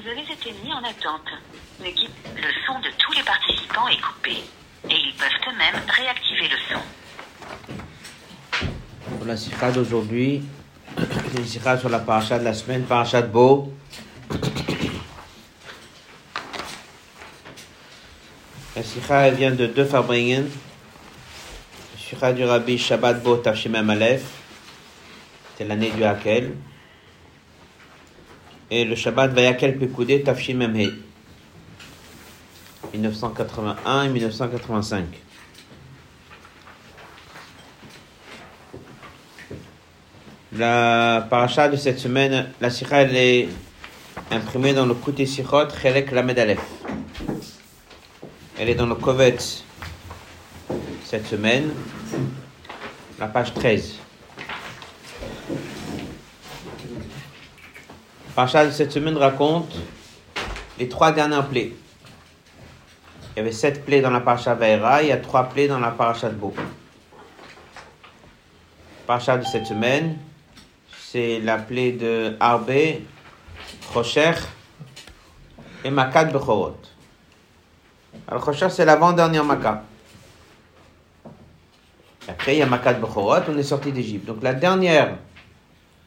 Vous avez été mis en attente. Le son de tous les participants est coupé. Et ils peuvent eux-mêmes réactiver le son. Pour la sikha d'aujourd'hui, une sikha sur la paracha de la semaine, paracha de Beau. La sikha vient de deux Fabringen. La sikha du rabbi Shabbat Bo Tafshimem Aleph. C'est l'année du Hakel. Et le Shabbat Vayakel Pekoudé Tafshimem He. 1981 et 1985. La paracha de cette semaine, la sikha, elle est imprimée dans le Kouté Sichot, Chelek Lamed Aleph. Elle est dans le Kovetz cette semaine, la page 13. La paracha de cette semaine raconte les trois dernières plaies. Il y avait sept plaies dans la paracha Vaera, il y a trois plaies dans la paracha de Beau. Paracha de cette semaine, c'est la plaie de Arbe, Rocher et Makat Bechorot. Alors Rocher, c'est l'avant-dernière Makat. Après, il y a Makat Bechorot, on est sorti d'Égypte. Donc la dernière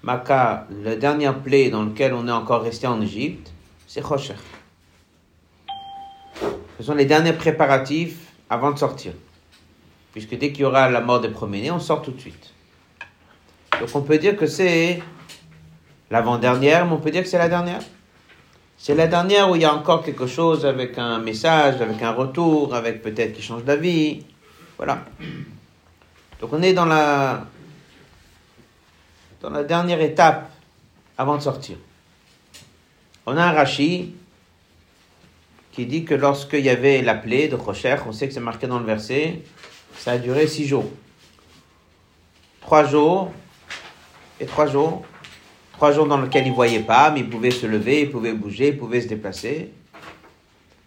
Makat, la dernière plaie dans laquelle on est encore resté en Égypte, c'est Rocher. Ce sont les derniers préparatifs avant de sortir. Puisque dès qu'il y aura la mort des premiers-nés, on sort tout de suite. Donc on peut dire que c'est l'avant-dernière, mais on peut dire que c'est la dernière. C'est la dernière où il y a encore quelque chose avec un message, avec un retour, avec peut-être qui change d'avis. Voilà. Donc on est dans la, dans la dernière étape avant de sortir. On a un Rashi qui dit que lorsqu'il y avait la plaie de Rocher, on sait que c'est marqué dans le verset, ça a duré six jours. Trois jours et trois jours. Trois jours dans lesquels il ne voyait pas, mais il pouvait se lever, il pouvait bouger, il pouvait se déplacer.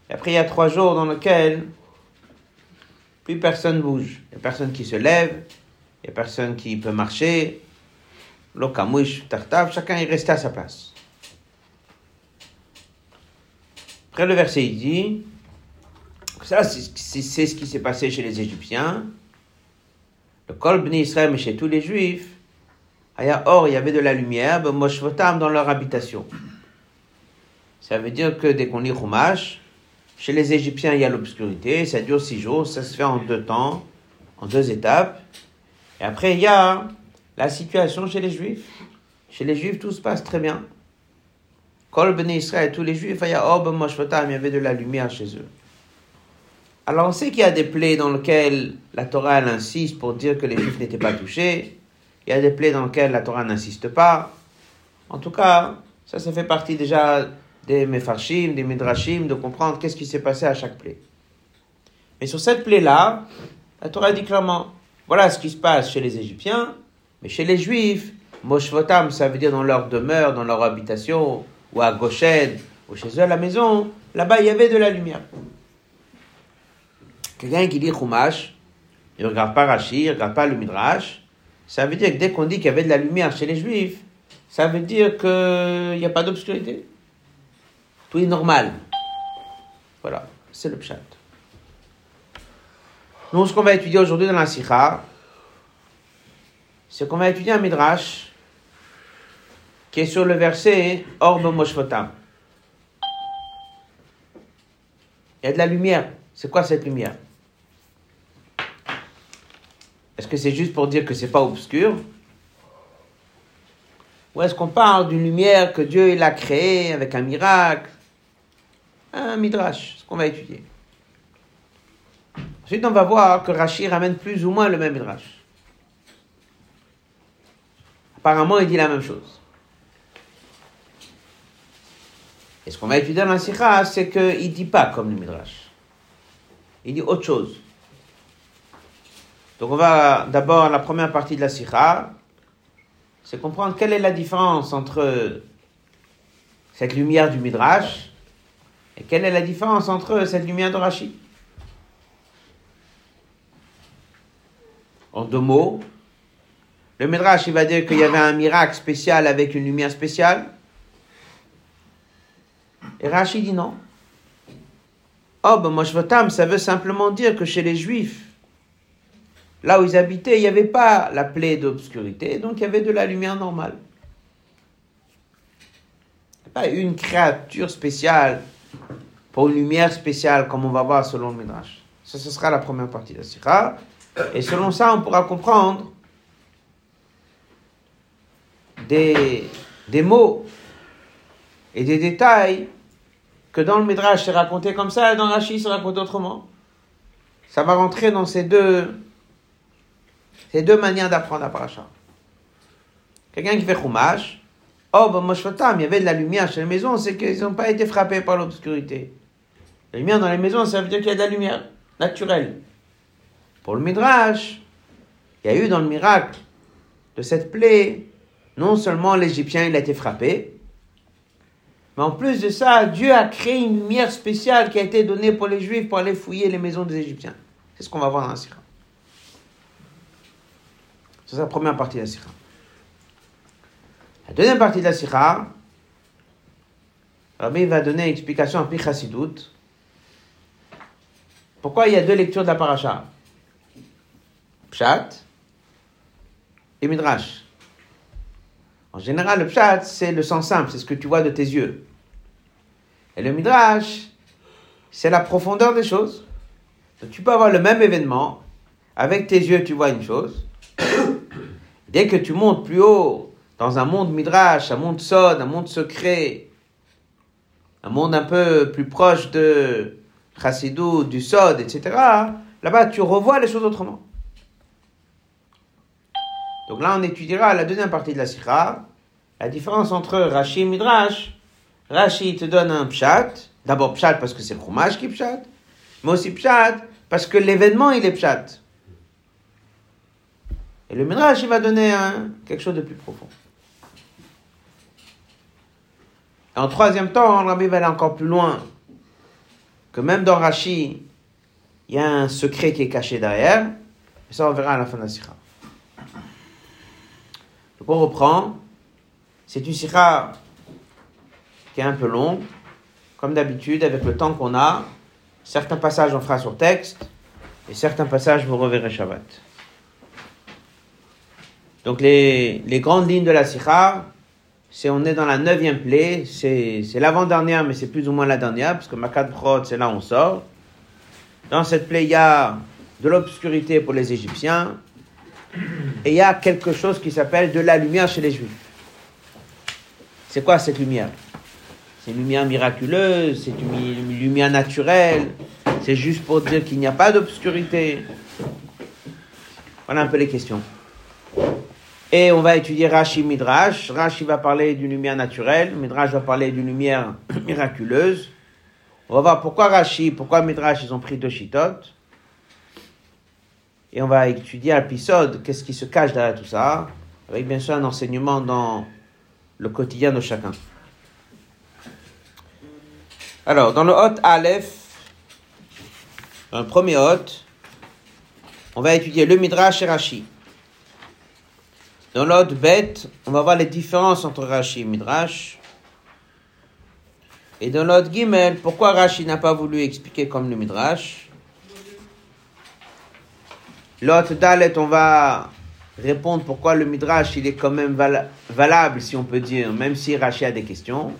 Et après, il y a trois jours dans lesquels plus personne bouge. Il n'y a personne qui se lève, il n'y a personne qui peut marcher. Lokamouche, tartave, chacun est resté à sa place. Après, le verset, il dit, ça, c'est ce qui s'est passé chez les Égyptiens. Le Kol Israël, mais chez tous les Juifs, Or, il y avait de la lumière, ben, dans leur habitation. Ça veut dire que dès qu'on lit Chumash, chez les Égyptiens, il y a l'obscurité, ça dure six jours, ça se fait en deux temps, en deux étapes. Et après, il y a la situation chez les Juifs. Chez les Juifs, tout se passe très bien. Kol Israël, tous les Juifs, Or, ben, il y avait de la lumière chez eux. Alors, on sait qu'il y a des plaies dans lesquelles la Torah, insiste pour dire que les Juifs n'étaient pas touchés. Il y a des plaies dans lesquelles la Torah n'insiste pas. En tout cas, ça, ça fait partie déjà des Mefarshim, des Midrashim, de comprendre qu'est-ce qui s'est passé à chaque plaie. Mais sur cette plaie-là, la Torah dit clairement, voilà ce qui se passe chez les Égyptiens, mais chez les Juifs, Moshvotam, ça veut dire dans leur demeure, dans leur habitation, ou à Goshen, ou chez eux à la maison, là-bas, il y avait de la lumière. Quelqu'un qui lit Chumash, il ne regarde pas Rashi, il ne regarde pas le Midrash, ça veut dire que dès qu'on dit qu'il y avait de la lumière chez les Juifs, ça veut dire qu'il n'y a pas d'obscurité. Tout est normal. Voilà, c'est le pshat. Nous, ce qu'on va étudier aujourd'hui dans la Sikha, c'est qu'on va étudier un Midrash qui est sur le verset Orbe Moshvotam. Il y a de la lumière. C'est quoi cette lumière? Est-ce que c'est juste pour dire que c'est pas obscur? Ou est-ce qu'on parle d'une lumière que Dieu a créée avec un miracle? Un midrash, ce qu'on va étudier. Ensuite, on va voir que Rachid ramène plus ou moins le même midrash. Apparemment, il dit la même chose. Et ce qu'on va étudier dans la Sikha, c'est qu'il ne dit pas comme le midrash. Il dit autre chose. Donc on va d'abord la première partie de la sikha, c'est comprendre quelle est la différence entre cette lumière du midrash et quelle est la différence entre cette lumière de Rashi. En deux mots, le midrash il va dire qu'il y avait un miracle spécial avec une lumière spéciale. Et Rashi dit non. Oh, ben Moshvatam, ça veut simplement dire que chez les Juifs, là où ils habitaient, il n'y avait pas la plaie d'obscurité, donc il y avait de la lumière normale. Pas une créature spéciale pour une lumière spéciale, comme on va voir selon le Midrash. Ça, ce sera la première partie de la Sikha. Et selon ça, on pourra comprendre des, des mots et des détails que dans le Midrash c'est raconté comme ça et dans Rashi c'est raconté autrement. Ça va rentrer dans ces deux, ces deux manières d'apprendre la paracha. Quelqu'un qui fait chumash, oh, ben Moshvatam, il y avait de la lumière chez les maisons, c'est qu'ils n'ont pas été frappés par l'obscurité. La lumière dans les maisons, ça veut dire qu'il y a de la lumière naturelle. Pour le Midrash, il y a eu dans le miracle de cette plaie, non seulement l'Égyptien il a été frappé, mais en plus de ça, Dieu a créé une lumière spéciale qui a été donnée pour les Juifs pour aller fouiller les maisons des Égyptiens. C'est ce qu'on va voir dans la Sira. C'est la première partie de la Sira. La deuxième partie de la Sira, Rabbi va donner une explication en Pichasidut. Pourquoi il y a deux lectures de la paracha? Pshat et Midrash. En général, le pshat, c'est le sens simple, c'est ce que tu vois de tes yeux. Et le midrash, c'est la profondeur des choses. Donc, tu peux avoir le même événement, avec tes yeux, tu vois une chose. Dès que tu montes plus haut, dans un monde midrash, un monde sod, un monde secret, un monde un peu plus proche de chassidou, du sod, etc., là-bas, tu revois les choses autrement. Donc là, on étudiera la deuxième partie de la sikha, la différence entre Rashi et Midrash. Rashi te donne un pshat, d'abord pshat parce que c'est le fromage qui pshat, mais aussi pshat parce que l'événement il est pshat. Et le Midrash il va donner quelque chose de plus profond. En troisième temps, Rabbi va aller encore plus loin, que même dans Rashi, il y a un secret qui est caché derrière, et ça on verra à la fin de la sikha. Donc on reprend. C'est une sikha qui est un peu longue, comme d'habitude, avec le temps qu'on a. Certains passages on fera sur texte, et certains passages vous reverrez Shabbat. Donc les, les grandes lignes de la sikha, c'est on est dans la neuvième plaie, c'est, l'avant-dernière, mais c'est plus ou moins la dernière, parce que Makat Brod, c'est là où on sort. Dans cette plaie, il y a de l'obscurité pour les Égyptiens, et il y a quelque chose qui s'appelle de la lumière chez les Juifs. C'est quoi cette lumière? C'est une lumière miraculeuse, c'est une lumière naturelle, c'est juste pour dire qu'il n'y a pas d'obscurité. Voilà un peu les questions. Et on va étudier Rashi Midrash. Rashi va parler d'une lumière naturelle, Midrash va parler d'une lumière miraculeuse. On va voir pourquoi Rashi, pourquoi Midrash, ils ont pris deux. Et on va étudier à l'épisode qu'est-ce qui se cache derrière tout ça, avec bien sûr un enseignement dans le quotidien de chacun. Alors, dans le Hot Aleph, dans le premier Hot, on va étudier le Midrash et Rashi. Dans l'Hot Bet, on va voir les différences entre Rashi et Midrash. Et dans l'Hot Gimel, pourquoi Rashi n'a pas voulu expliquer comme le Midrash? L'autre Dalet, on va répondre pourquoi le Midrash, il est quand même valable, si on peut dire, même si Rashi a des questions.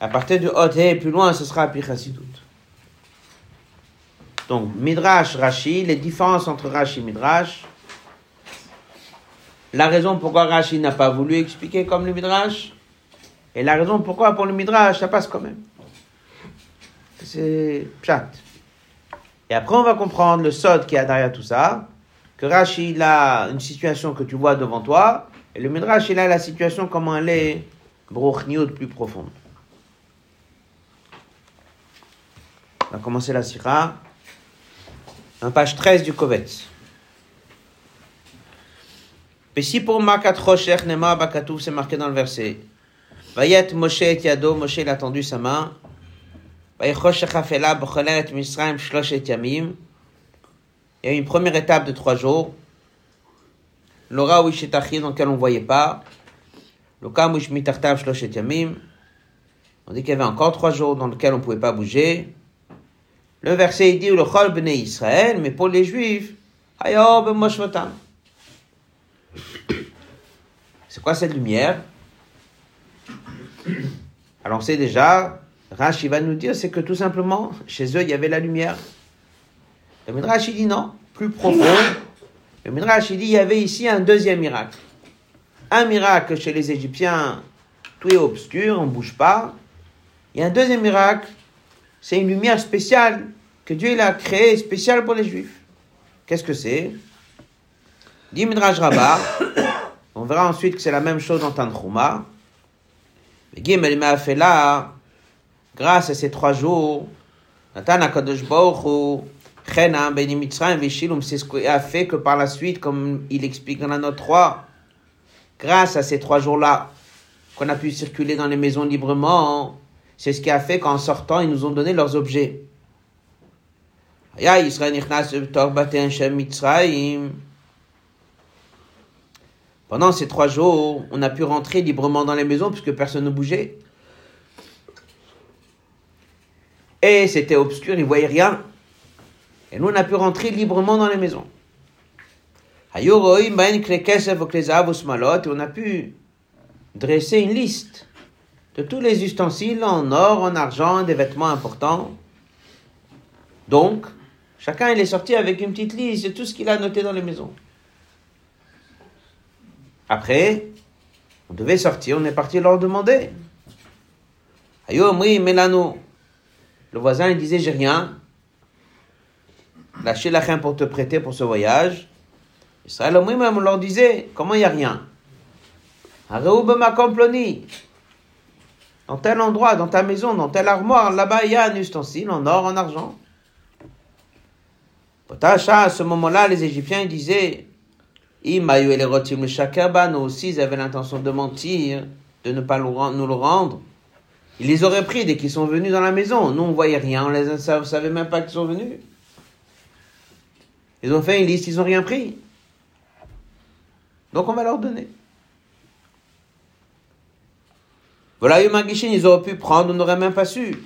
À partir du Hot et plus loin, ce sera Pichasidut. Donc, Midrash, Rashi, les différences entre Rashi et Midrash. La raison pourquoi Rashi n'a pas voulu expliquer comme le Midrash. Et la raison pourquoi pour le Midrash, ça passe quand même. C'est chat. Et après, on va comprendre le sod qui a derrière tout ça, que Rashi, il a une situation que tu vois devant toi, et le Midrash, il a la situation comment elle est, de plus profonde. On va commencer la sira. Page 13 du Kovetz. Et si pour Makat Rocher, Nema Bakatouf, c'est marqué dans le verset. Vayet Moshe et Yado, Moshe il a tendu sa main, il y a une première étape de trois jours. L'aura où dans lequel on ne voyait pas. Le. On dit qu'il y avait encore trois jours dans lesquels on ne pouvait pas bouger. Le verset dit le chol bnei Israël, mais pour les juifs. C'est quoi cette lumière Alors on sait déjà, Rashi va nous dire, c'est que tout simplement, chez eux, il y avait la lumière. Le Midrash, il dit non, plus profond. Le Midrash, il dit, il y avait ici un deuxième miracle. Un miracle chez les Égyptiens, tout est obscur, on ne bouge pas. A un deuxième miracle, c'est une lumière spéciale que Dieu a créée spéciale pour les Juifs. Qu'est-ce que c'est? Dit Midrash Rabbah, on verra ensuite que c'est la même chose dans Tanchuma. Mais fait là, grâce à ces trois jours, Nathan Akadosh Baruch Chenan Benimitzraim Veshilum, c'est ce qu'a fait que par la suite, comme il explique dans la note 3, grâce à ces trois jours-là, qu'on a pu circuler dans les maisons librement, c'est ce qui a fait qu'en sortant, ils nous ont donné leurs objets. Pendant ces trois jours, on a pu rentrer librement dans les maisons puisque personne ne bougeait. Et c'était obscur, ils ne voyaient rien. Et nous, on a pu rentrer librement dans les maisons. Et on a pu dresser une liste de tous les ustensiles en or, en argent, des vêtements importants. Donc, chacun il est sorti avec une petite liste de tout ce qu'il a noté dans les maisons. Après, on devait sortir, on est parti leur demander. Ayo, oui, Mélano. Le voisin, il disait, j'ai rien. Lâchez la rien pour te prêter pour ce voyage. Israël, oui, même on leur disait, comment il n'y a rien? Dans tel endroit, dans ta maison, dans telle armoire, là-bas, il y a un ustensile en or, en argent. Potacha, à ce moment-là, les Égyptiens ils disaient, Imayu et les shakaba, nous aussi, ils avaient l'intention de mentir, de ne pas nous le rendre. Ils les auraient pris dès qu'ils sont venus dans la maison. Nous, on voyait rien, on les savait même pas qu'ils sont venus. Ils ont fait une liste, ils n'ont rien pris. Donc on va leur donner. Voilà, ils auraient pu prendre, on n'aurait même pas su.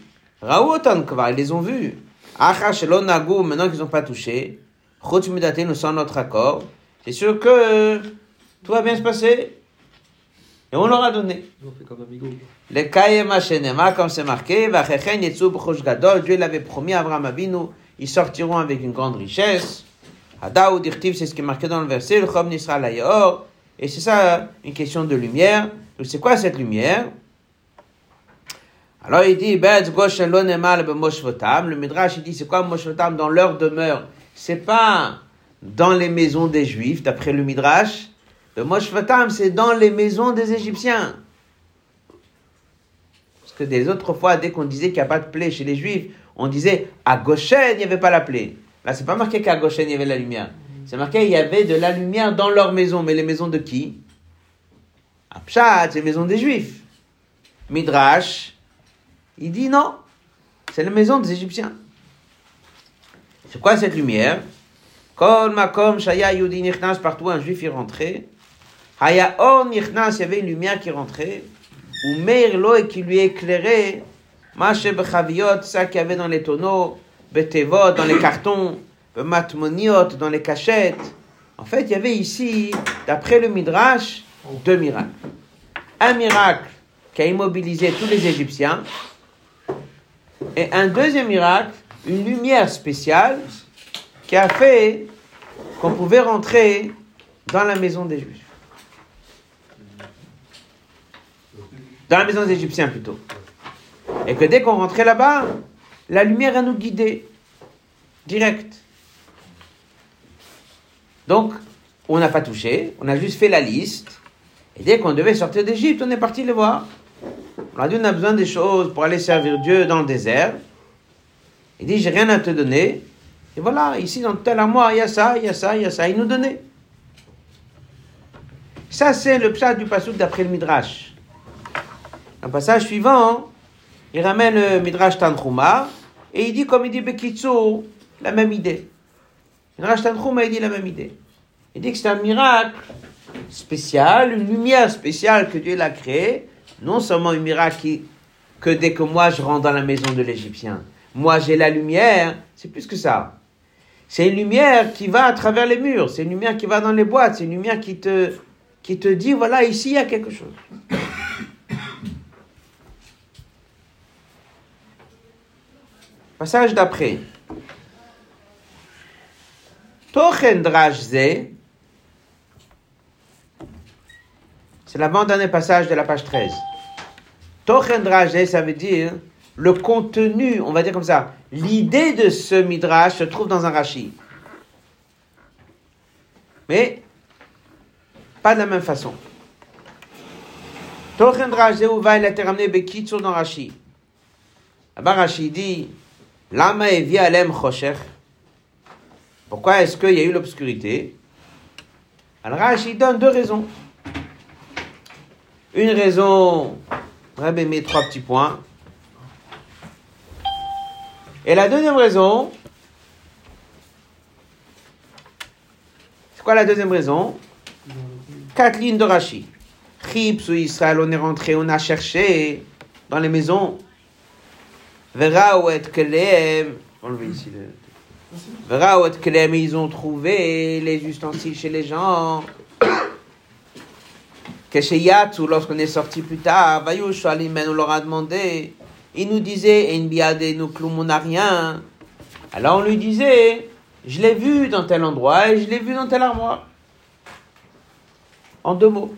Raouotan ils les ont vus. Nagou, maintenant qu'ils n'ont pas touché. nous sommes notre accord. C'est sûr que tout va bien se passer. Et on leur a donné. Les Kayema Shenema, comme c'est marqué, Dieu l'avait promis à Abraham Avinu, ils sortiront avec une grande richesse. Hadaou Dirtiv, c'est ce qui est marqué dans le verset, le Chom Nisra Et c'est ça, une question de lumière. Donc c'est quoi cette lumière? Alors il dit, le Midrash il dit, c'est quoi Moshvotam dans leur demeure? C'est pas dans les maisons des Juifs, d'après le Midrash. Le Moshvotam, c'est dans les maisons des Égyptiens. Parce que des autres fois, dès qu'on disait qu'il n'y a pas de plaie chez les Juifs, on disait à Goshen, il n'y avait pas la plaie. Là, c'est pas marqué qu'à Goshen, il y avait la lumière. C'est marqué il y avait de la lumière dans leur maison. Mais les maisons de qui? Apshat, c'est les maisons des Juifs. Midrash, il dit non, c'est la maison des Égyptiens. C'est quoi cette lumière? Kol makom shaya yudi partout un juif y rentrait. Haya or nichnas, il y avait une lumière qui rentrait. Ou meir et qui lui éclairait. Mache bechaviot, ça qu'il y avait dans les tonneaux. Betevot, dans les cartons. Dans les cachettes. En fait, il y avait ici, d'après le Midrash, deux miracles. Un miracle qui a immobilisé tous les Égyptiens, et un deuxième miracle, une lumière spéciale qui a fait qu'on pouvait rentrer dans la maison des Juifs. Dans la maison des Égyptiens plutôt. Et que dès qu'on rentrait là-bas, la lumière a nous guider. Direct. Donc, on n'a pas touché, on a juste fait la liste. Et dès qu'on devait sortir d'Égypte, on est parti le voir. On a dit, on a besoin des choses pour aller servir Dieu dans le désert. Il dit, j'ai rien à te donner. Et voilà, ici, dans tel armoire, il y a ça, il y a ça, il y a ça. Il nous donnait. Ça, c'est le pshat du pasouk d'après le Midrash. Le passage suivant, il ramène le Midrash Tanchuma et il dit, comme il dit Bekitsu, la même idée. Midrash Tanchuma, il dit la même idée. Il dit que c'est un miracle spécial, une lumière spéciale que Dieu l'a créée non seulement un miracle que dès que moi je rentre dans la maison de l'Égyptien. Moi j'ai la lumière, c'est plus que ça. C'est une lumière qui va à travers les murs, c'est une lumière qui va dans les boîtes, c'est une lumière qui te, qui te dit, voilà, ici il y a quelque chose. Passage d'après. Tochen c'est l'avant-dernier passage de la page 13. Tochen ça veut dire le contenu, on va dire comme ça, l'idée de ce midrash se trouve dans un Rashi. Mais pas de la même façon. Tochen Drajze, où va il a été ramené Bekitsur dans Rashi. Là-bas, Rashi dit, Lama alem chosher. Pourquoi est-ce qu'il y a eu l'obscurité? Alors Rashi donne deux raisons. Une raison, Rabbi met trois petits points. Et la deuxième raison, c'est quoi la deuxième raison? Quatre lignes de Rashi. Chips ou Israël, on est rentré, on a cherché dans les maisons. Verra ou et kelem. Enlevez ici le. Verra ou et kelem, ils ont trouvé les ustensiles chez les gens. Que chez Yatsu, lorsqu'on est sorti plus tard, Vayush Alimen, on leur a demandé. Il nous disait, En biade, nous cloum, on n'a rien. Alors on lui disait, je l'ai vu dans tel endroit et je l'ai vu dans tel armoire. En deux mots.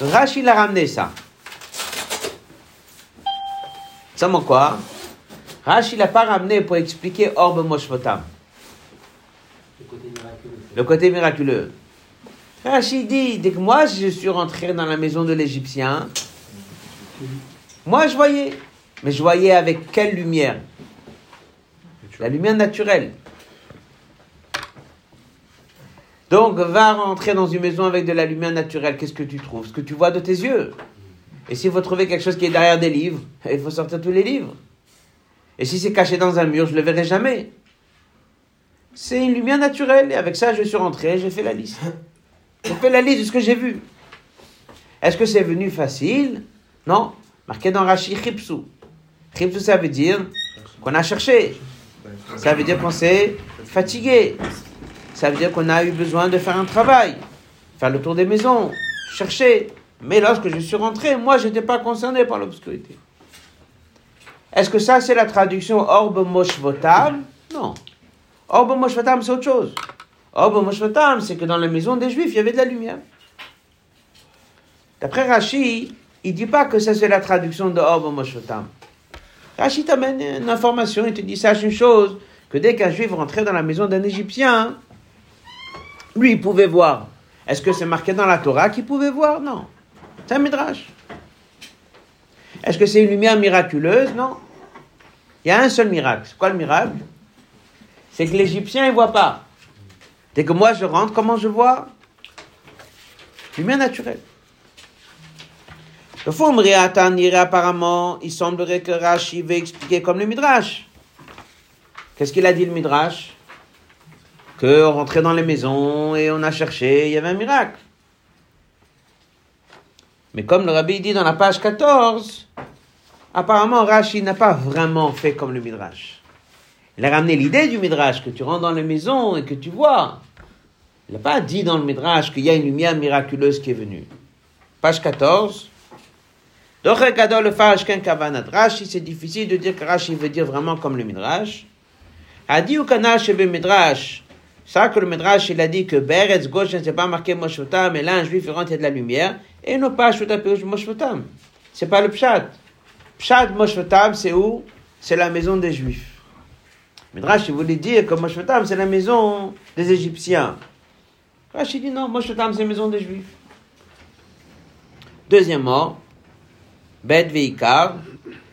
Rachid a ramené ça. Seulement quoi? Rachid l'a pas ramené pour expliquer Orbe Moshvotam. Le côté miraculeux. Le côté miraculeux. Rachid dit, dès que moi je suis rentré dans la maison de l'Égyptien, moi je voyais. Mais je voyais avec quelle lumière? La lumière naturelle. Donc va rentrer dans une maison avec de la lumière naturelle. Qu'est-ce que tu trouves? Ce que tu vois de tes yeux. Et s'il faut trouver quelque chose qui est derrière des livres, il faut sortir tous les livres. Et si c'est caché dans un mur, je ne le verrai jamais. C'est une lumière naturelle. Et avec ça, je suis rentré, j'ai fait la liste. J'ai fait la liste de ce que j'ai vu. Est-ce que c'est venu facile? Non. Marqué dans Rashi Chipsou. Chipsou, ça veut dire qu'on a cherché. Ça veut dire qu'on s'est fatigué. Ça veut dire qu'on a eu besoin de faire un travail, faire le tour des maisons, chercher. Mais lorsque je suis rentré, moi, je n'étais pas concerné par l'obscurité. Est-ce que ça, c'est la traduction Orbe Moshvotam? Non. Orbe Moshvotam, c'est autre chose. Orbe Moshvotam, c'est que dans la maison des Juifs, il y avait de la lumière. D'après Rashi, il ne dit pas que ça, c'est la traduction de Orbe Moshvotam. Rashi t'amène une information, il te dit, sache une chose, que dès qu'un Juif rentrait dans la maison d'un Égyptien, lui, il pouvait voir. Est-ce que c'est marqué dans la Torah qu'il pouvait voir? Non. C'est un midrash. Est-ce que c'est une lumière miraculeuse? Non. Il y a un seul miracle. C'est quoi le miracle? C'est que l'Égyptien, ne voit pas. Dès que moi je rentre, comment je vois? Lumière naturelle. Le fond apparemment, il semblerait que Rashi veut expliquer comme le midrash. Qu'est-ce qu'il a dit le midrash? Que on rentrait dans les maisons et on a cherché, il y avait un miracle. Mais comme le rabbi dit dans la page 14, apparemment Rashi n'a pas vraiment fait comme le Midrash. Il a ramené l'idée du Midrash, que tu rentres dans les maisons et que tu vois. Il n'a pas dit dans le Midrash qu'il y a une lumière miraculeuse qui est venue. Page 14. le Rashi, c'est difficile de dire que Rashi veut dire vraiment comme le Midrash. Midrash, ça que le Midrash, il a dit que Beretz gauche ne s'est pas marqué Moshotam, mais là, un juif, rentre, de la lumière, et non pas Shvotam Moshotam. C'est pas le Pshat. Pshat Moshotam, c'est où? C'est la maison des juifs. Midrash, il voulait dire que Moshotam, c'est la maison des Égyptiens. Rashi dit non, Moshotam, c'est la maison des juifs. Deuxièmement, Bet Veikar,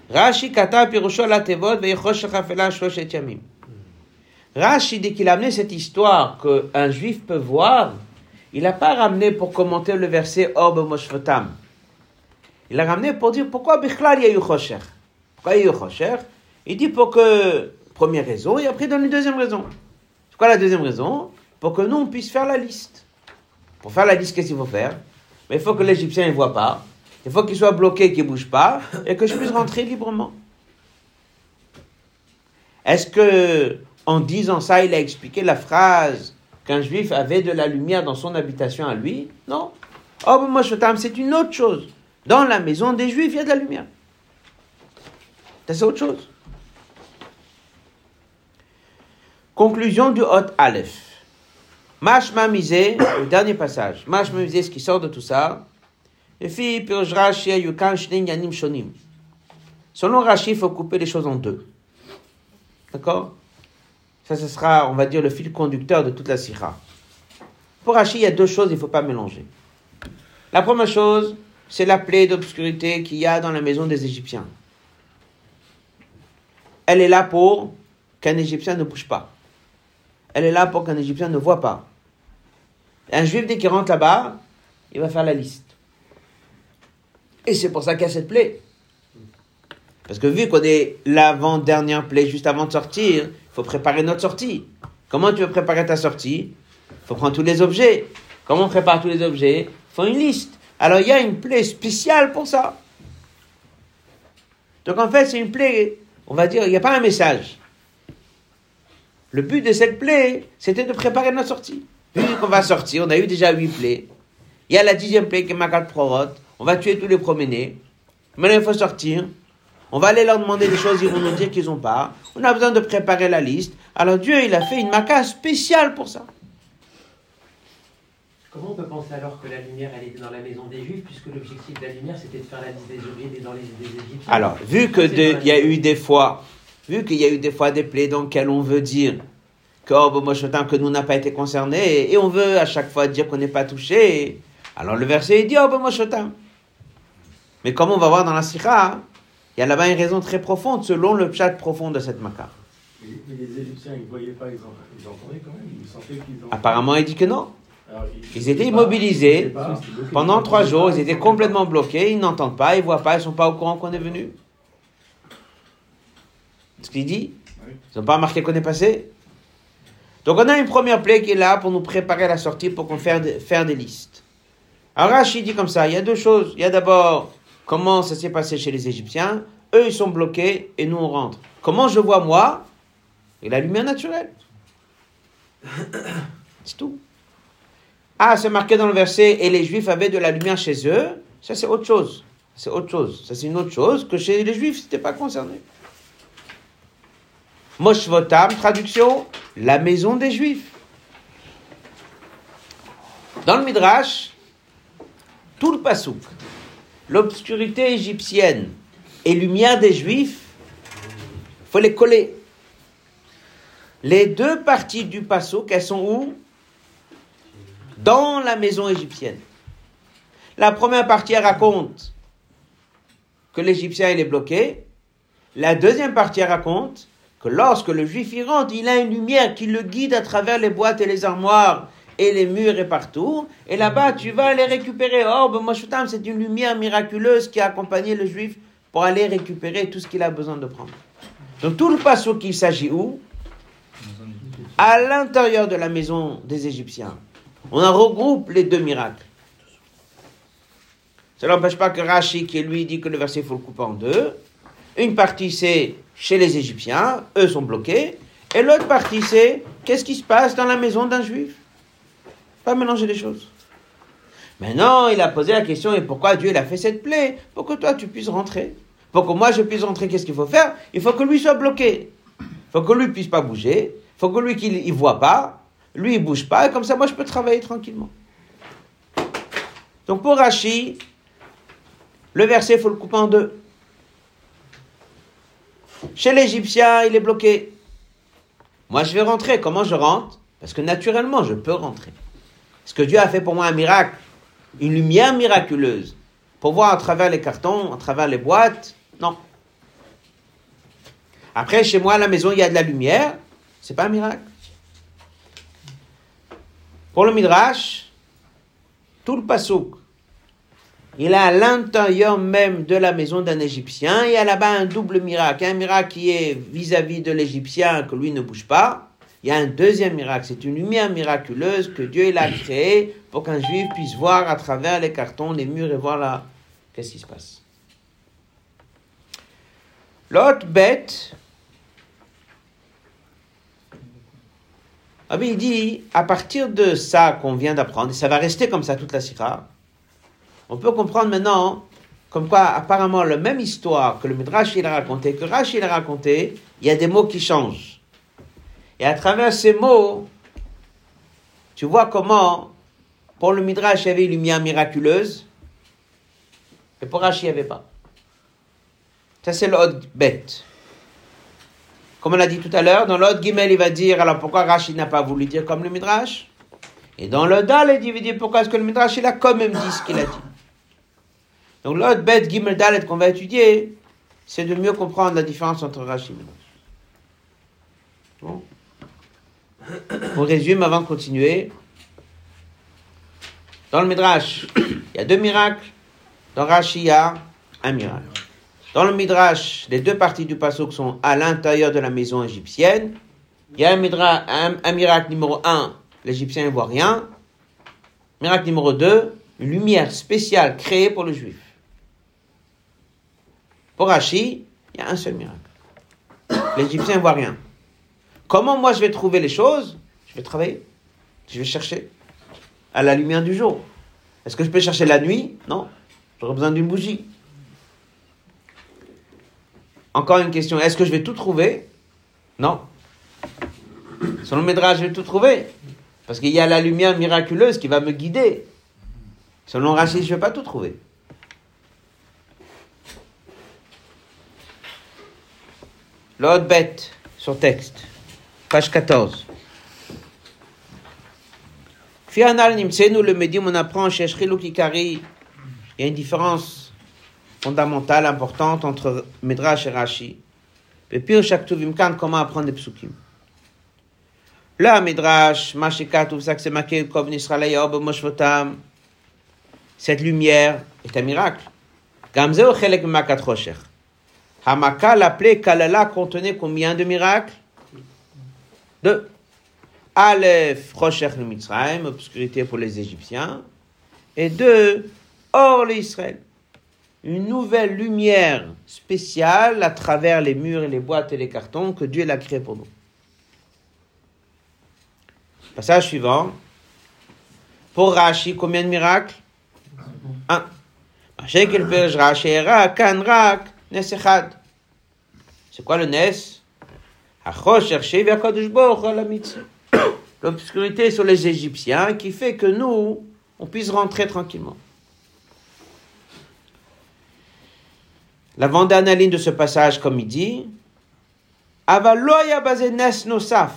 Rashi kata pirusho la tevot veyichosh chafela shloshet yamim. Rashi, dès qu'il a amené cette histoire qu'un juif peut voir, il n'a pas ramené pour commenter le verset Orbe Moshvotam. Il l'a ramené pour dire pourquoi Bichlal y a eu Chosher. Pourquoi il eu Il dit pour que, première raison, et après il donne une deuxième raison. C'est quoi la deuxième raison? Pour que nous, on puisse faire la liste. Pour faire la liste, qu'est-ce qu'il faut faire? Mais il faut que l'Égyptien ne voit pas. Il faut qu'il soit bloqué, qu'il bouge pas, et que je puisse rentrer librement. Est-ce que, en disant ça, il a expliqué la phrase qu'un juif avait de la lumière dans son habitation à lui Non. Oh, moi, c'est une autre chose. Dans la maison des juifs, il y a de la lumière. C'est autre chose. Conclusion du Hot Aleph. Mashma le dernier passage. Mashma ce qui sort de tout ça. Selon Rashi, il faut couper les choses en deux. D'accord? Ça, ce sera, on va dire, le fil conducteur de toute la sira. Pour Rashi, il y a deux choses, il ne faut pas mélanger. La première chose, c'est la plaie d'obscurité qu'il y a dans la maison des Égyptiens. Elle est là pour qu'un Égyptien ne bouge pas. Elle est là pour qu'un Égyptien ne voit pas. Un Juif, dès qu'il rentre là-bas, il va faire la liste. Et c'est pour ça qu'il y a cette plaie. Parce que vu qu'on est l'avant-dernière plaie juste avant de sortir, faut préparer notre sortie. Comment tu veux préparer ta sortie? Faut prendre tous les objets. Comment on prépare tous les objets? Faut une liste. Alors il y a une plaie spéciale pour ça. Donc en fait, c'est une plaie, on va dire, il n'y a pas un message. Le but de cette plaie, c'était de préparer notre sortie. Vu qu'on va sortir, on a eu déjà huit plaies. Il y a la dixième plaie qui est Makat Prorot. On va tuer tous les promenés. Maintenant, il faut sortir. On va aller leur demander des choses, ils vont nous dire qu'ils n'ont pas. On a besoin de préparer la liste. Alors Dieu, il a fait une maca spéciale pour ça. Comment on peut penser alors que la lumière, elle était dans la maison des Juifs, puisque l'objectif de la lumière, c'était de faire la liste des objets dans les des Égyptiens? Alors, vu que il y a eu des fois, vu qu'il y a eu des fois des plaies dans lesquelles on veut dire que, oh, que nous n'a pas été concernés, et on veut à chaque fois dire qu'on n'est pas touché, alors le verset dit, oh, Mais comme on va voir dans la Sikha, il y a là-bas une raison très profonde, selon le chat profond de cette maca. Mais les Égyptiens, ils ne voyaient pas, ils, entendaient quand même, ils sentaient qu'ils ont... Apparemment, il dit que non. ils, étaient immobilisés pendant trois jours, ils étaient complètement bloqués, ils n'entendent pas, ils ne voient pas, ils ne sont pas au courant qu'on est venu. Ce qu'il dit. Ils n'ont pas remarqué qu'on est passé. Donc on a une première plaie qui est là pour nous préparer à la sortie, pour qu'on fasse faire des listes. Alors Rachid dit comme ça, il y a deux choses. Il y a d'abord comment ça s'est passé chez les Égyptiens? Eux, ils sont bloqués et nous, on rentre. Comment je vois moi Et la lumière naturelle. C'est tout. Ah, c'est marqué dans le verset, et les Juifs avaient de la lumière chez eux. Ça, c'est autre chose. C'est autre chose. Ça, c'est une autre chose que chez les Juifs, c'était pas concerné. Moshvotam, traduction, la maison des Juifs. Dans le Midrash, tout le pasouk, l'obscurité égyptienne et lumière des Juifs, faut les coller. Les deux parties du pasouk, elles sont où? Dans la maison égyptienne. La première partie raconte que l'Égyptien est bloqué. La deuxième partie raconte que lorsque le Juif y rentre, il a une lumière qui le guide à travers les boîtes et les armoires et les murs et partout. Et là-bas, tu vas aller récupérer. Oh, ben, c'est une lumière miraculeuse qui a accompagné le juif pour aller récupérer tout ce qu'il a besoin de prendre. Donc tout le passo qu'il s'agit où? À l'intérieur de la maison des Égyptiens. On en regroupe les deux miracles. Ça n'empêche pas que Rashi, qui lui dit que le verset faut le couper en deux, une partie c'est chez les Égyptiens, eux sont bloqués, et l'autre partie c'est qu'est-ce qui se passe dans la maison d'un juif? Pas mélanger les choses. Maintenant, il a posé la question, et pourquoi Dieu il a fait cette plaie? Pour que toi, tu puisses rentrer. Pour que moi, je puisse rentrer, qu'est-ce qu'il faut faire? Il faut que lui soit bloqué. Il faut que lui puisse pas bouger. Il faut que lui, qu'il ne voit pas. Lui, il bouge pas. Et comme ça, moi, je peux travailler tranquillement. Donc, pour Rachi, le verset, il faut le couper en deux. Chez l'Égyptien, il est bloqué. Moi, je vais rentrer. Comment je rentre? Parce que naturellement, je peux rentrer. Est-ce que Dieu a fait pour moi un miracle Une lumière miraculeuse Pour voir à travers les cartons, à travers les boîtes Non. Après, chez moi, à la maison, il y a de la lumière. C'est pas un miracle. Pour le Midrash, tout le pasouk, il est à l'intérieur même de la maison d'un Égyptien. Il y a là-bas un double miracle. Un miracle qui est vis-à-vis -vis de l'Égyptien, que lui ne bouge pas il y a un deuxième miracle, c'est une lumière miraculeuse que Dieu a créée pour qu'un juif puisse voir à travers les cartons, les murs et voir Qu'est-ce qui se passe? L'autre bête, ah il dit, à partir de ça qu'on vient d'apprendre, et ça va rester comme ça toute la sira, on peut comprendre maintenant comme quoi apparemment la même histoire que le Midrash il a raconté, que Rashi il a raconté, il y a des mots qui changent. Et à travers ces mots, tu vois comment pour le Midrash il y avait une lumière miraculeuse, et pour Rashi il n'y avait pas. Ça c'est l'autre bête. Comme on l'a dit tout à l'heure, dans l'autre Gimel, il va dire alors pourquoi Rashi n'a pas voulu dire comme le Midrash? Et dans le Dal, il va dire pourquoi est-ce que le Midrash il a quand même dit ce qu'il a dit? Donc l'autre bête Gimel Dalet qu'on va étudier, c'est de mieux comprendre la différence entre Rashi et Midrash. Bon. On résume avant de continuer. Dans le Midrash, il y a deux miracles. Dans Rashi, il y a un miracle. Dans le Midrash, les deux parties du Passoc sont à l'intérieur de la maison égyptienne. Il y a un, un miracle numéro un, l'Égyptien ne voit rien. Miracle numéro deux, une lumière spéciale créée pour le juif. Pour Rashi, il y a un seul miracle. L'Égyptien ne voit rien. Comment moi je vais trouver les choses? Je vais travailler. Je vais chercher à la lumière du jour. Est-ce que je peux chercher la nuit? Non. J'aurais besoin d'une bougie. Encore une question. Est-ce que je vais tout trouver? Non. Selon le je vais tout trouver. Parce qu'il y a la lumière miraculeuse qui va me guider. Selon Rachid, je ne vais pas tout trouver. L'autre bête sur texte, page 14. Fianal Nimsenu, le médium, on apprend chez Kikari, il y a une différence fondamentale, importante entre Midrash et Rashi. Et puis, chaque Tuvimkan, comment apprendre les psukim? Là, Midrash, Mashikat, Uvsak, Semakel, Kov, Nisraël, Yob, Moshvotam, cette lumière est un miracle. Gamzeo, Chelek, Makat, Rocher. Hamaka, l'appelé Kalala, contenait combien de miracles? Deux. Aleph, Rocher, le Mitzrayim, obscurité pour les Égyptiens. Et deux, Or, l'Israël. Une nouvelle lumière spéciale à travers les murs et les boîtes et les cartons que Dieu l'a créé pour nous. Passage suivant. Pour Rashi, combien de miracles? Un. C'est quoi le Nes? L'obscurité sur les Égyptiens qui fait que nous, on puisse rentrer tranquillement. L'avant-dernière ligne de ce passage, comme il dit, Nosaf.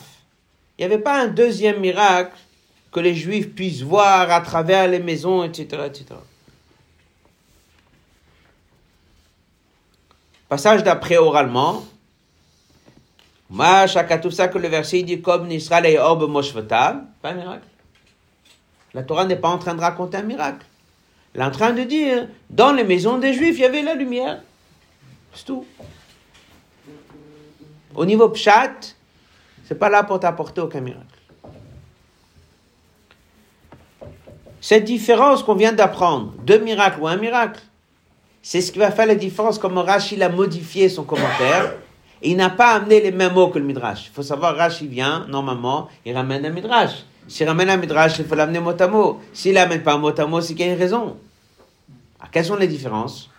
Il n'y avait pas un deuxième miracle que les Juifs puissent voir à travers les maisons, etc. etc. Passage d'après oralement. Tout ça que le verset dit comme Nisraël et Orbe Moshvatam. Pas un miracle. La Torah n'est pas en train de raconter un miracle. Elle est en train de dire, dans les maisons des Juifs, il y avait la lumière. C'est tout. Au niveau pshat, c'est pas là pour t'apporter aucun miracle. Cette différence qu'on vient d'apprendre, deux miracles ou un miracle, c'est ce qui va faire la différence comme Rashi a modifié son commentaire. Il n'a pas amené les mêmes mots que le Midrash. Il faut savoir, Rashi vient, normalement, il ramène un Midrash. S'il ramène un Midrash, il faut l'amener mot à mot. S'il n'amène pas mot à mot, c'est qu'il y a une raison. Alors, quelles sont les différences?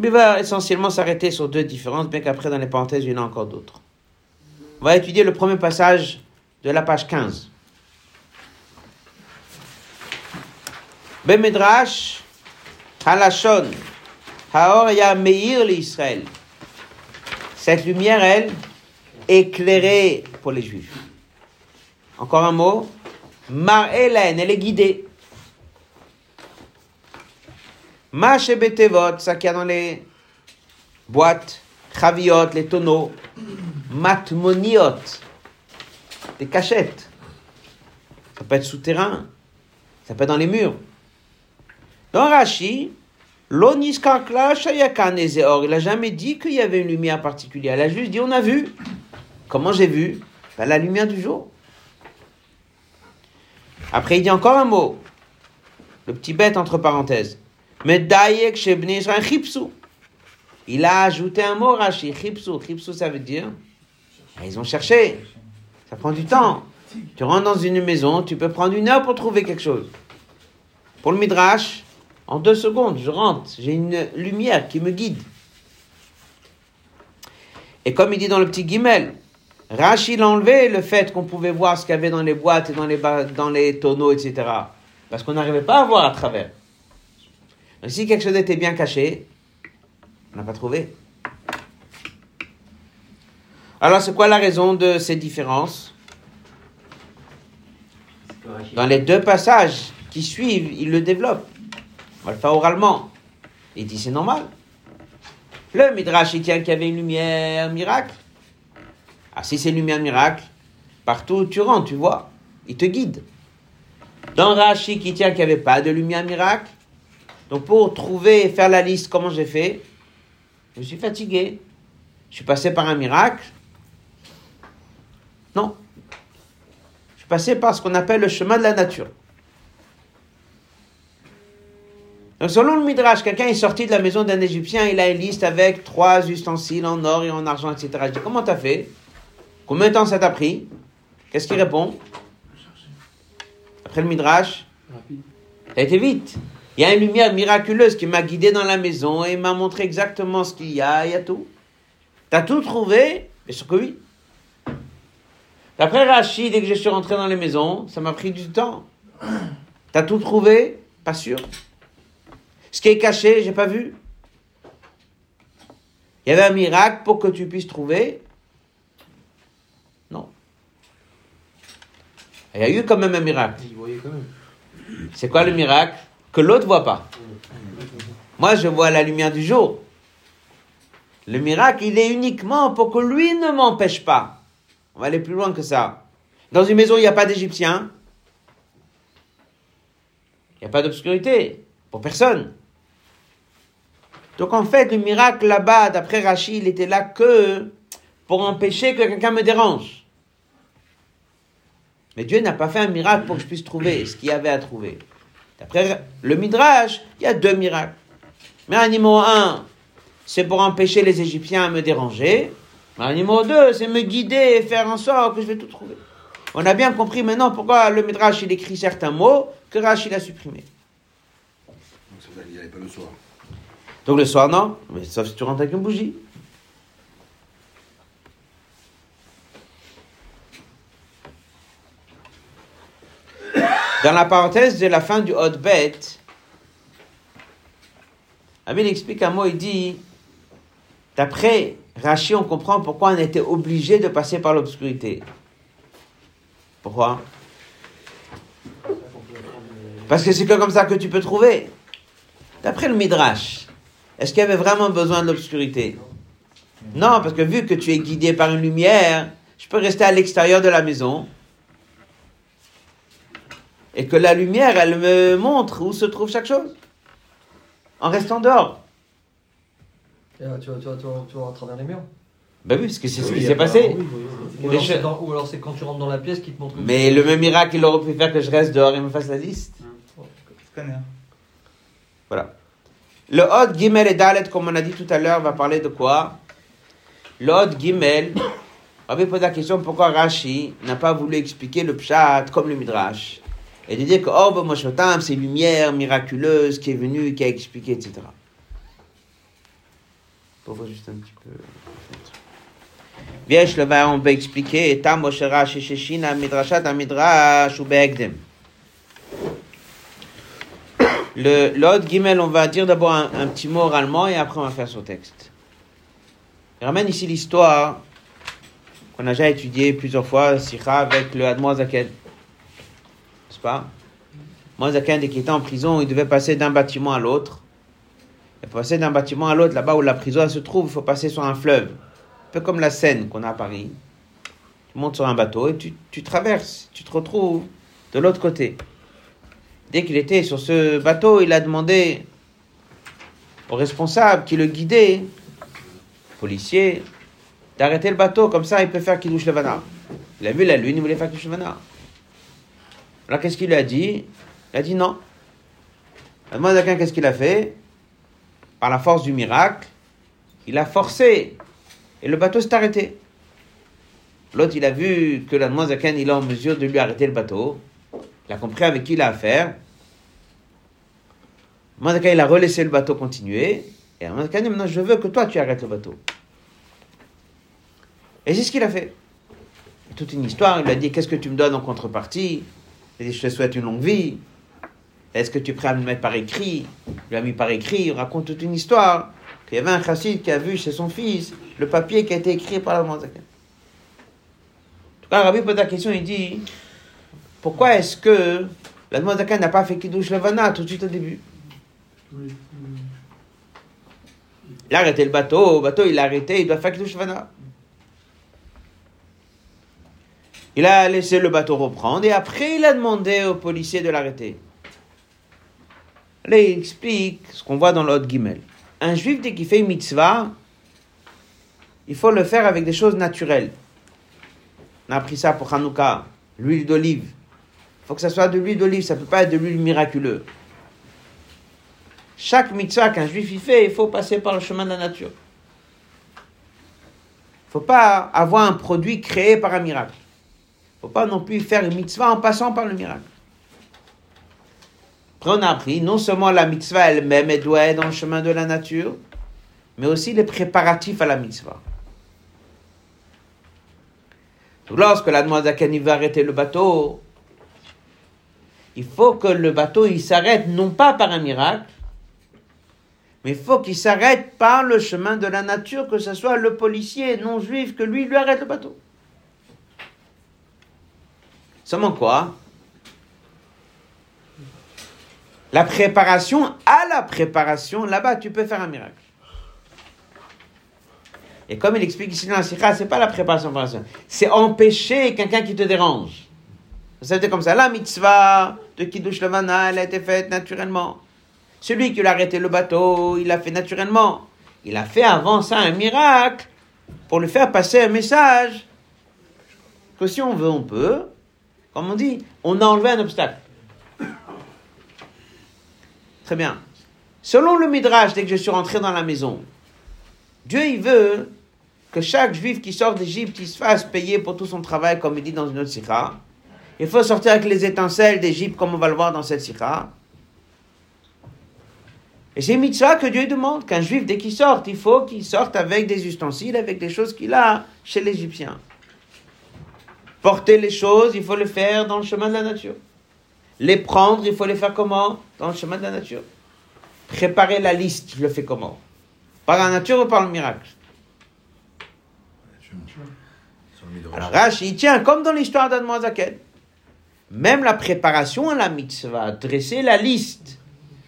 Il va essentiellement s'arrêter sur deux différences, bien qu'après, dans les parenthèses, il y en a encore d'autres. On va étudier le premier passage de la page 15. Ben Midrash, Halashon, Haor Meir l'Israël. Cette lumière, elle, éclairée pour les Juifs. Encore un mot. Mar Hélène, elle est guidée. Mache Betevot, ça qu'il y a dans les boîtes, Chaviot, les tonneaux, Matmoniot, des cachettes. Ça peut être souterrain, ça peut être dans les murs. Dans ezeor, il n'a jamais dit qu'il y avait une lumière particulière. Il a juste dit on a vu. Comment j'ai vu? Ben, La lumière du jour. Après, il dit encore un mot. Le petit bête entre parenthèses. Mais. Il a ajouté un mot, Rashi, chipsu. Chipsu, ça veut dire, ah, ils ont cherché. Ça prend du temps. Tu rentres dans une maison, tu peux prendre une heure pour trouver quelque chose. Pour le Midrash, en deux secondes, je rentre, j'ai une lumière qui me guide. Et comme il dit dans le petit guimel, Rachid a le fait qu'on pouvait voir ce qu'il y avait dans les boîtes et dans les, dans les tonneaux, etc. Parce qu'on n'arrivait pas à voir à travers. Si quelque chose était bien caché, on n'a pas trouvé. Alors, c'est quoi la raison de ces différences? Dans les deux passages qui suivent, il le développe. Va le faire oralement. Il dit c'est normal. Le Midrash, il tient qu'il y avait une lumière miracle. Ah, si c'est une lumière miracle, partout où tu rentres, tu vois, il te guide. Dans Rashi, qui tient qu'il n'y avait pas de lumière miracle, donc pour trouver et faire la liste, comment j'ai fait Je suis fatigué. Je suis passé par un miracle. Non. Je suis passé par ce qu'on appelle le chemin de la nature. Donc, selon le Midrash, quelqu'un est sorti de la maison d'un Égyptien, il a une liste avec trois ustensiles en or et en argent, etc. Je dis, comment t'as fait? Combien de temps ça t'a pris? Qu'est-ce qu'il répond? Après le Midrash, ça a été vite. Il y a une lumière miraculeuse qui m'a guidé dans la maison et m'a montré exactement ce qu'il y a, il y a tout. T'as tout trouvé? Bien sûr que oui. D'après Rachid, dès que je suis rentré dans les maisons, ça m'a pris du temps. T'as tout trouvé? Pas sûr. Ce qui est caché, j'ai pas vu. Il y avait un miracle pour que tu puisses trouver Non. Il y a eu quand même un miracle. C'est quoi le miracle? Que l'autre voit pas. Moi, je vois la lumière du jour. Le miracle, il est uniquement pour que lui ne m'empêche pas. On va aller plus loin que ça. Dans une maison, il n'y a pas d'Égyptiens. Il n'y a pas d'obscurité. Pour personne. Donc en fait, le miracle là-bas, d'après Rachid, il était là que pour empêcher que quelqu'un me dérange. Mais Dieu n'a pas fait un miracle pour que je puisse trouver ce qu'il y avait à trouver. D'après le Midrash, il y a deux miracles. Mais un numéro un, c'est pour empêcher les Égyptiens à me déranger. Un numéro deux, c'est me guider et faire en sorte que je vais tout trouver. On a bien compris maintenant pourquoi le Midrash il écrit certains mots que Rachid a supprimés. Donc ça n'y avait pas le soir. Donc le soir, non, mais sauf si tu rentres avec une bougie. Dans la parenthèse de la fin du Hot Bet, Amil explique un mot, il dit, d'après Rachi, on comprend pourquoi on était obligé de passer par l'obscurité. Pourquoi? Parce que c'est que comme ça que tu peux trouver. D'après le Midrash, est-ce qu'il y avait vraiment besoin de l'obscurité? Non, parce que vu que tu es guidé par une lumière, je peux rester à l'extérieur de la maison et que la lumière, elle me montre où se trouve chaque chose en restant dehors. Et, euh, tu, vas, tu, vas, tu, vas, tu vas à travers les murs. Ben oui, parce que c'est ce qui s'est passé. oui, oui, oui. Ou alors, dans- ou alors c'est quand tu rentres dans la pièce qui te montre. Mais le même miracle, il aurait pu faire que je reste dehors et me fasse la liste. Je connais. hein. Voilà. Le Hod, Gimel et Dalet, comme on a dit tout à l'heure, va parler de quoi? Le Hod, Gimel, Rabbi pose la question pourquoi Rashi n'a pas voulu expliquer le Pshat comme le Midrash? Et de dire que Orbe Moshotam, c'est lumière miraculeuse qui est venue, qui a expliqué, etc. Pour juste un petit peu. Viens, le on peut expliquer. Et Tam Moshe Rashi Sheshina Midrashat Midrash ou Be'egdem. Le l'autre Gimel, on va dire d'abord un, petit mot oralement et après on va faire son texte. Il ramène ici l'histoire qu'on a déjà étudiée plusieurs fois, Sikha, avec le Admo Zaken. N'est-ce pas? Zaken, dès qu'il était en prison, il devait passer d'un bâtiment à l'autre. Et pour passer d'un bâtiment à l'autre, là-bas où la prison se trouve, il faut passer sur un fleuve. Un peu comme la Seine qu'on a à Paris. Tu montes sur un bateau et tu, tu traverses, tu te retrouves de l'autre côté. Dès qu'il était sur ce bateau, il a demandé au responsable qui le guidait, policier, d'arrêter le bateau, comme ça il peut faire Kiddush Levana. Il a vu la lune, il voulait faire Kiddush Levana. Alors qu'est-ce qu'il lui a dit? Il a dit non. Zaken, qu'est-ce qu'il a fait? Par la force du miracle, il a forcé et le bateau s'est arrêté. L'autre, il a vu que Zaken, il est en mesure de lui arrêter le bateau. Il a compris avec qui il a affaire. Zaken, il a relaissé le bateau continuer. Et Zaken dit maintenant, je veux que toi, tu arrêtes le bateau. Et c'est ce qu'il a fait. Toute une histoire, il a dit, qu'est-ce que tu me donnes en contrepartie? Il a dit, je te souhaite une longue vie. Est-ce que tu es prêt à me mettre par écrit? Il a mis par écrit, il raconte toute une histoire. Qu'il y avait un chassid qui a vu chez son fils le papier qui a été écrit par la Zaken. En tout cas, Rabbi pose la question, il dit, pourquoi est-ce que la n'a pas fait Kiddush Levana tout de suite au début Oui. Il a arrêté le bateau, le bateau il a arrêté, il doit faire Kiddush Levana. Il a laissé le bateau reprendre et après il a demandé au policier de l'arrêter. Là, il explique ce qu'on voit dans l'autre guimel. Un juif, dès qu'il fait une mitzvah, il faut le faire avec des choses naturelles. On a appris ça pour Hanouka, l'huile d'olive. Faut que ça soit de l'huile d'olive, ça ne peut pas être de l'huile miraculeuse. Chaque mitzvah qu'un juif y fait, il faut passer par le chemin de la nature. Il ne faut pas avoir un produit créé par un miracle. Il ne faut pas non plus faire une mitzvah en passant par le miracle. Après, on a appris, non seulement la mitzvah elle-même, elle doit être dans le chemin de la nature, mais aussi les préparatifs à la mitzvah. Lorsque la Zaken va arrêter le bateau, il faut que le bateau il s'arrête non pas par un miracle, mais il faut qu'il s'arrête par le chemin de la nature, que ce soit le policier non juif, que lui lui arrête le bateau. Seulement quoi? La préparation à la préparation, là-bas, tu peux faire un miracle. Et comme il explique ici dans la Sikha, c'est pas la préparation, préparation. c'est empêcher quelqu'un qui te dérange. C'était comme ça. La mitzvah de Kiddush Levana, elle a été faite naturellement. Celui qui l'a arrêté le bateau, il l'a fait naturellement. Il a fait avant ça un miracle pour lui faire passer un message que si on veut, on peut. Comme on dit, on a enlevé un obstacle. Très bien. Selon le Midrash, dès que je suis rentré dans la maison, Dieu, il veut que chaque juif qui sort d'Égypte, il se fasse payer pour tout son travail, comme il dit dans une autre sikha. Il faut sortir avec les étincelles d'Égypte, comme on va le voir dans cette sikha. Et c'est mitzvah que Dieu demande qu'un juif, dès qu'il sort, il faut qu'il sorte avec des ustensiles, avec des choses qu'il a chez l'Égyptien. Porter les choses, il faut le faire dans le chemin de la nature. Les prendre, il faut les faire comment? Dans le chemin de la nature. Préparer la liste, je le fais comment? Par la nature ou par le miracle? Alors Rashi, tient comme dans l'histoire d'Admoazaken. Même la préparation à la mitzvah, dresser la liste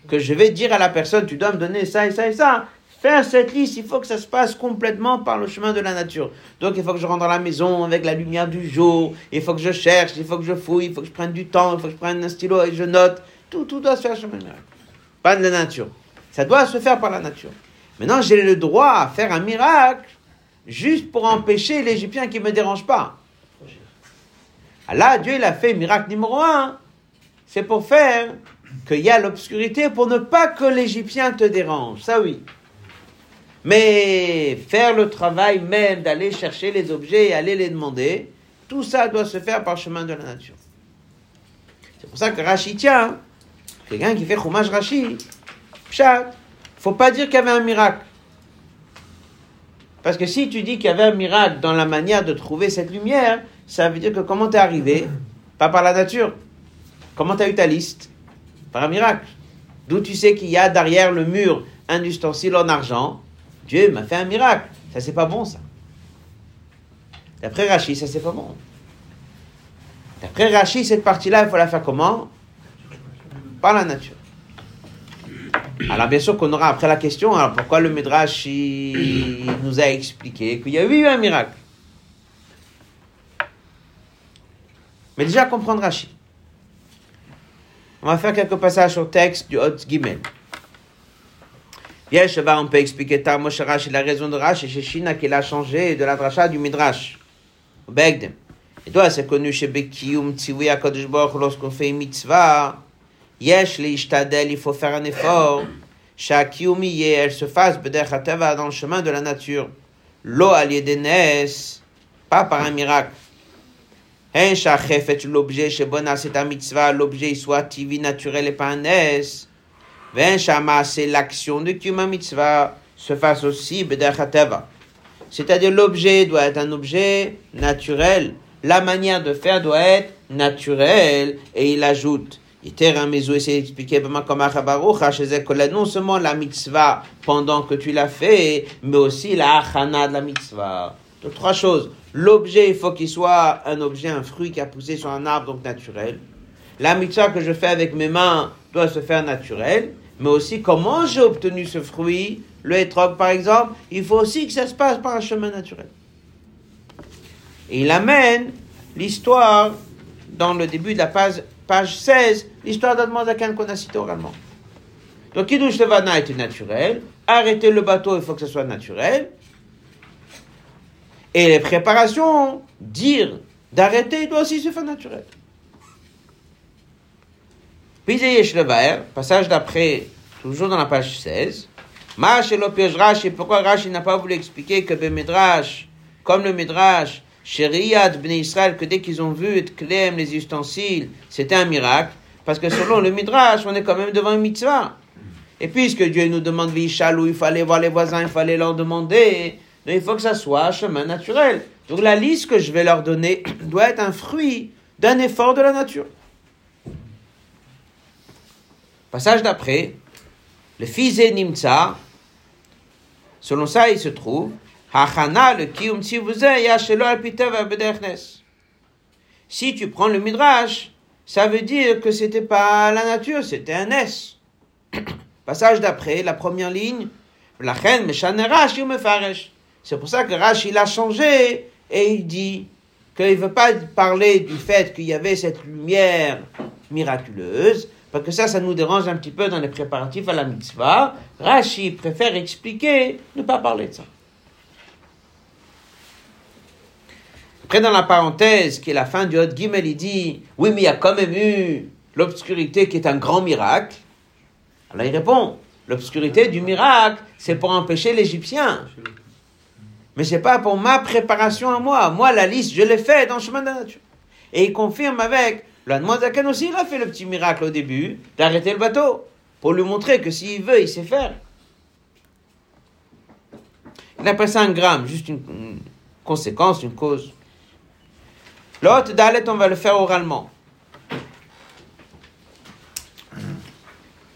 que je vais dire à la personne, tu dois me donner ça et ça et ça. Faire cette liste, il faut que ça se passe complètement par le chemin de la nature. Donc il faut que je rentre dans la maison avec la lumière du jour, il faut que je cherche, il faut que je fouille, il faut que je prenne du temps, il faut que je prenne un stylo et je note. Tout, tout doit se faire chemin Pas de la nature. Ça doit se faire par la nature. Maintenant, j'ai le droit à faire un miracle juste pour empêcher l'Égyptien qui ne me dérange pas. Là, Dieu, il a fait miracle numéro un. C'est pour faire qu'il y a l'obscurité pour ne pas que l'Égyptien te dérange. Ça, oui. Mais faire le travail même d'aller chercher les objets et aller les demander, tout ça doit se faire par chemin de la nature. C'est pour ça que Rashi tient, quelqu'un qui fait chômage Rashi, chat, faut pas dire qu'il y avait un miracle. Parce que si tu dis qu'il y avait un miracle dans la manière de trouver cette lumière, ça veut dire que comment t'es arrivé? Pas par la nature. Comment t'as eu ta liste? Par un miracle. D'où tu sais qu'il y a derrière le mur un ustensile en argent? Dieu m'a fait un miracle. Ça, c'est pas bon, ça. D'après Rachid, ça, c'est pas bon. D'après Rachid, cette partie-là, il faut la faire comment? Par la nature. Alors, bien sûr qu'on aura après la question, alors pourquoi le Midrash nous a expliqué qu'il y a eu un miracle? Mais déjà, comprendre Rachid. On va faire quelques passages au texte du Hot Gimel. on peut expliquer ta Moshe Rashi, la raison de Rashi, chez Shina qu'il a changé de la dracha du Midrash. Au. Et toi, c'est connu chez Bekiyum Tziwi Akadosh Baruch lorsqu'on fait une mitzvah, Yesh le ishtadel, il faut faire un effort. Shakiyumi elle se fasse hateva dans le chemin de la nature. Lo al yedenes, pas par un miracle. Hein, l'objet chez Bona, c'est un mitzvah, l'objet soit tivi naturel et pas un. Ven shama, c'est l'action de kiyuma mitzvah, se fasse aussi b'derech hateva. C'est-à-dire l'objet doit être un objet naturel. La manière de faire doit être naturelle. Et il ajoute, Iter Amezu essaie d'expliquer que non seulement la mitzvah pendant que tu l'as fait, mais aussi la achana de la mitzvah. Donc trois choses. L'objet, il faut qu'il soit un objet, un fruit qui a poussé sur un arbre, donc naturel. La mitzvah que je fais avec mes mains doit se faire naturel, mais aussi comment j'ai obtenu ce fruit, le hétrog par exemple, il faut aussi que ça se passe par un chemin naturel. Et il amène l'histoire dans le début de la page, page 16, l'histoire d'Admozakan qu'on a cité oralement. Donc, Kiddush Levana était naturel. Arrêter le bateau, il faut que ce soit naturel. Et les préparations, dire d'arrêter, doit aussi se faire naturel. Levaer, passage d'après, toujours dans la page 16. Ma'ashelo piège Rashi, pourquoi Rashi n'a pas voulu expliquer que le Midrash, comme le Midrash, chez Riyad Bnei Israël, que dès qu'ils ont vu et Klem, les ustensiles, c'était un miracle. Parce que selon le Midrash, on est quand même devant une mitzvah. Et puisque Dieu nous demande Vishal il fallait voir les voisins, il fallait leur demander, donc il faut que ça soit un chemin naturel. Donc la liste que je vais leur donner doit être un fruit d'un effort de la nature. Passage d'après, le fils Nimtza, selon ça, il se trouve, le. Si tu prends le midrash, ça veut dire que c'était pas la nature, c'était un S. Passage d'après, la première ligne, la chen C'est pour ça que Rashi il a changé et il dit qu'il veut pas parler du fait qu'il y avait cette lumière miraculeuse, parce que ça, ça nous dérange un petit peu dans les préparatifs à la mitzvah. Rashi préfère expliquer, ne pas parler de ça. Après, dans la parenthèse, qui est la fin du Hot Gimel, il dit Oui, mais il y a quand même eu l'obscurité qui est un grand miracle. Alors il répond L'obscurité du miracle, c'est pour empêcher l'Égyptien. Mais c'est pas pour ma préparation à moi. Moi, la liste, je l'ai fait dans le chemin de la nature. Et il confirme avec l'Admozakan aussi, il a fait le petit miracle au début d'arrêter le bateau pour lui montrer que s'il veut, il sait faire. Il appelle ça un gramme, juste une, une conséquence, une cause. L'autre Dalet, on va le faire oralement.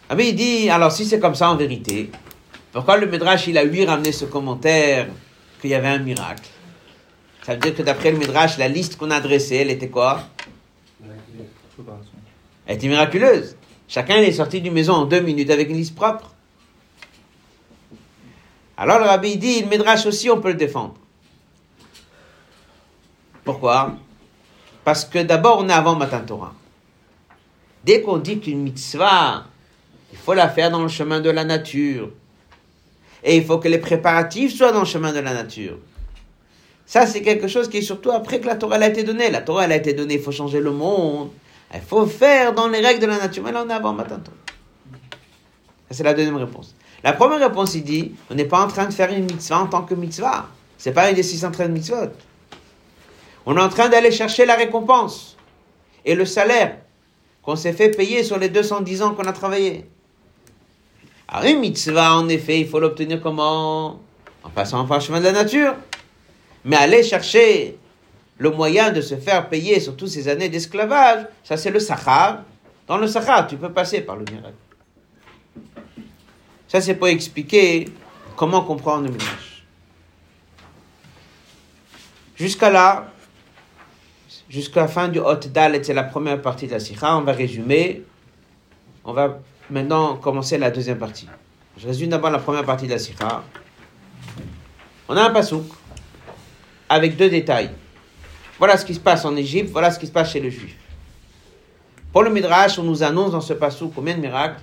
Ah mais il dit, alors si c'est comme ça en vérité, pourquoi le Midrash il a lui ramené ce commentaire qu'il y avait un miracle Ça veut dire que d'après le Midrash, la liste qu'on a dressée, elle était quoi? Elle était miraculeuse. Chacun est sorti du maison en deux minutes avec une liste propre. Alors le rabbi dit, le Midrash aussi, on peut le défendre. Pourquoi? Parce que d'abord, on est avant Matan Torah. Dès qu'on dit qu'une mitzvah, il faut la faire dans le chemin de la nature. Et il faut que les préparatifs soient dans le chemin de la nature. Ça, c'est quelque chose qui est surtout après que la Torah a été donnée. La Torah a été donnée, il faut changer le monde. Il faut faire dans les règles de la nature. Mais là, on est avant. Ça, c'est la deuxième réponse. La première réponse, il dit, on n'est pas en train de faire une mitzvah en tant que mitzvah. C'est pas une des 613 mitzvot. On est en train d'aller chercher la récompense et le salaire qu'on s'est fait payer sur les 210 ans qu'on a travaillé. Alors une mitzvah, en effet, il faut l'obtenir comment? En passant par le chemin de la nature. Mais aller chercher le moyen de se faire payer sur toutes ces années d'esclavage, ça c'est le Sahar. Dans le Sahar, tu peux passer par le miracle. Ça c'est pour expliquer comment comprendre le Midrash. Jusqu'à là, jusqu'à la fin du Hot Dalet, c'est la première partie de la Sikha. On va résumer. On va maintenant commencer la deuxième partie. Je résume d'abord la première partie de la Sikha. On a un pasouk avec deux détails. Voilà ce qui se passe en Égypte, voilà ce qui se passe chez les Juifs. Pour le Midrash, on nous annonce dans ce pasouk combien de miracles?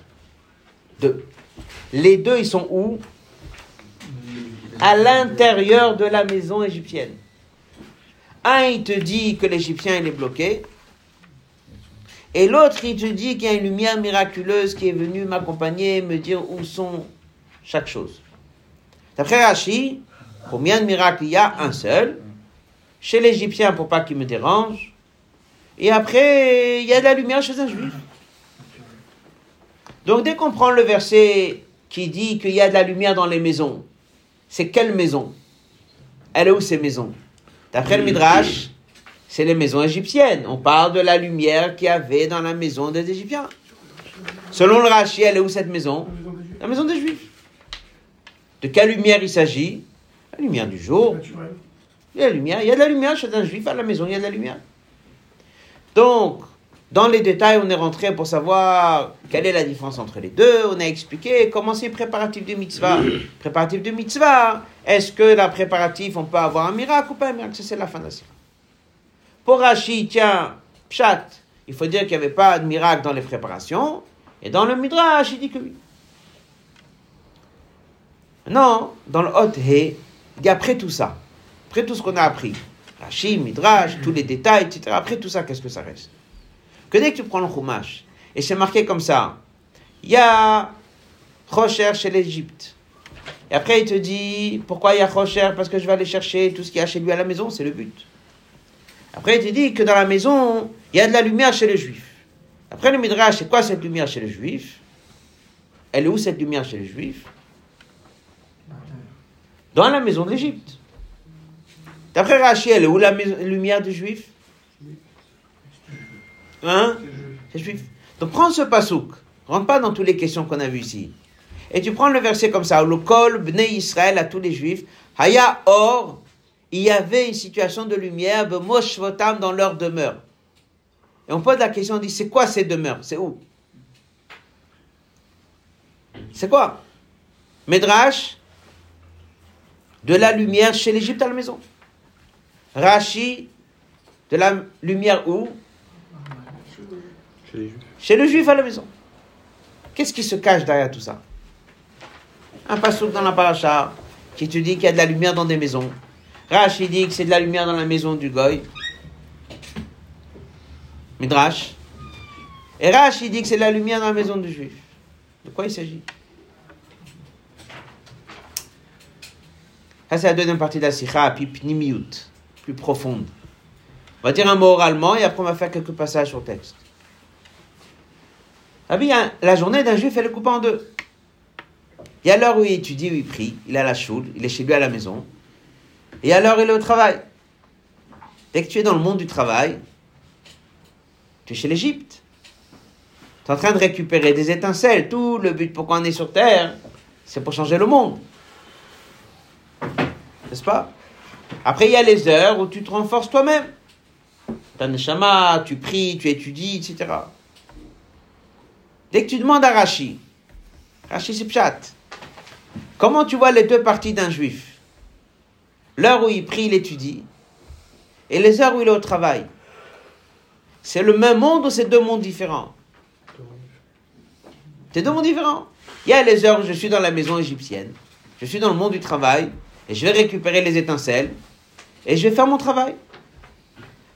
Deux. Les deux, ils sont où? À l'intérieur de la maison égyptienne. Un, il te dit que l'Égyptien, il est bloqué. Et l'autre, il te dit qu'il y a une lumière miraculeuse qui est venue m'accompagner, me dire où sont chaque chose. D'après Rashi, combien de miracles il y a? Un seul. Chez l'Égyptien, pour pas qu'il me dérange. Et après, il y a de la lumière chez un juif. Donc dès qu'on prend le verset qui dit qu'il y a de la lumière dans les maisons, c'est quelle maison? Elle est où ces maisons? D'après le Midrash, c'est les maisons égyptiennes. On parle de la lumière qu'il y avait dans la maison des Égyptiens. Selon le Rashi, elle est où cette maison? La maison des Juifs. De quelle lumière il s'agit? La lumière du jour. Il y a de la lumière. Il y a de la lumière chez un Juif à la maison, il y a de la lumière. Donc, dans les détails, on est rentré pour savoir quelle est la différence entre les deux. On a expliqué comment c'est préparatif de mitzvah. Préparatif de mitzvah, est-ce que la préparatif, on peut avoir un miracle ou pas? Un miracle Ça, c'est la fin de la série. Pour Rashi, tiens, pshat, il faut dire qu'il n'y avait pas de miracle dans les préparations. Et dans le Midrash, il dit que oui. Non, dans le Hot He, il dit après tout ça, après tout ce qu'on a appris, Rashi, Midrash, tous les détails, etc., après tout ça, qu'est-ce que ça reste? Que dès que tu prends le Chumash, et c'est marqué comme ça, il y a Rocher chez l'Égypte. Et après, il te dit, pourquoi il y a Rocher? Parce que je vais aller chercher tout ce qu'il y a chez lui à la maison, c'est le but. Après, il te dit que dans la maison, il y a de la lumière chez les Juifs. Après le Midrash, c'est quoi cette lumière chez les Juifs? Elle est où cette lumière chez les Juifs? Dans la maison de l'Égypte. D'après Rachi, elle est où la lumière des Juifs? Hein? C'est Juif. Donc prends ce pasouk, rentre pas dans toutes les questions qu'on a vues ici. Et tu prends le verset comme ça, le kol bnei Israël à tous les Juifs, haya or, il y avait une situation de lumière, b'moshvotam dans leur demeure. Et on pose la question, on dit, c'est quoi ces demeures? C'est où? C'est quoi? Medrash, de la lumière chez l'Égypte à la maison. Rashi, de la lumière où? Chez les Juifs. Chez le juif à la maison. Qu'est-ce qui se cache derrière tout ça? Un passouk dans la paracha qui te dit qu'il y a de la lumière dans des maisons. Rashi dit que c'est de la lumière dans la maison du goy. Midrash. Et Rashi dit que c'est de la lumière dans la maison du juif. De quoi il s'agit? Ça, c'est la deuxième partie de la sikha, puis plus profonde. On va dire un mot oralement et après on va faire quelques passages sur texte. Ah bien, la journée d'un juif, elle est coupée en deux. Il y a l'heure où il étudie, où il prie, il à la choule, il est chez lui à la maison. Et il y a l'heure où il est au travail. Dès que tu es dans le monde du travail, tu es chez l'Égypte. Tu es en train de récupérer des étincelles. Tout le but pourquoi on est sur Terre, c'est pour changer le monde. N'est-ce pas? Après, il y a les heures où tu te renforces toi-même. Tu as neshama, tu pries, tu étudies, etc. Dès que tu demandes à Rashi, Rashi c'est comment tu vois les deux parties d'un juif? L'heure où il prie, il étudie, et les heures où il est au travail. C'est le même monde ou c'est deux mondes différents? C'est deux mondes différents. Il y a les heures où je suis dans la maison égyptienne, je suis dans le monde du travail, et je vais récupérer les étincelles, et je vais faire mon travail.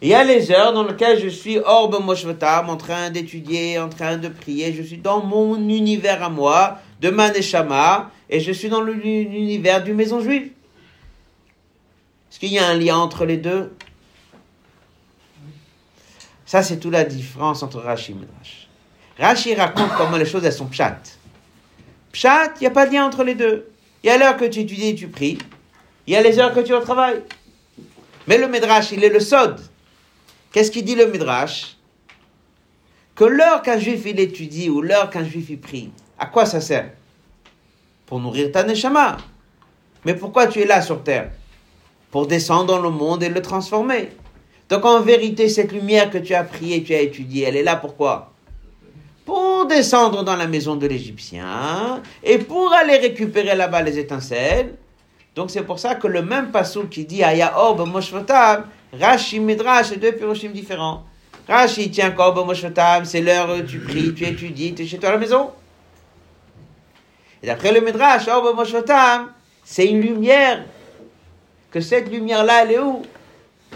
Il y a les heures dans lesquelles je suis hors Moshvatam, en train d'étudier, en train de prier. Je suis dans mon univers à moi, de Maneshama, et je suis dans l'univers du maison juive. Est-ce qu'il y a un lien entre les deux? Ça, c'est toute la différence entre Rashi et Midrash. Rashi raconte comment les choses, sont pshat. Pshat, il n'y a pas de lien entre les deux. Il y a l'heure que tu étudies et tu pries. Il y a les heures que tu es au travail. Mais le Midrash, il est le sod. Qu'est-ce qu'il dit le Midrash? Que l'heure qu'un juif il étudie ou l'heure qu'un juif il prie, à quoi ça sert? Pour nourrir ta neshama. Mais pourquoi tu es là sur terre? Pour descendre dans le monde et le transformer. Donc en vérité, cette lumière que tu as priée, tu as étudiée, elle est là pourquoi? Pour descendre dans la maison de l'Égyptien et pour aller récupérer là-bas les étincelles. Donc c'est pour ça que le même passou qui dit Aya Orb Moshvotam, Rashi Midrash, c'est deux piroshim différents. Rashi, tiens, Korb Moshvotam, c'est l'heure tu pries, tu étudies, tu es chez toi à la maison. Et d'après le Midrash, Orb Moshvotam, c'est une lumière. Que cette lumière-là, elle est où?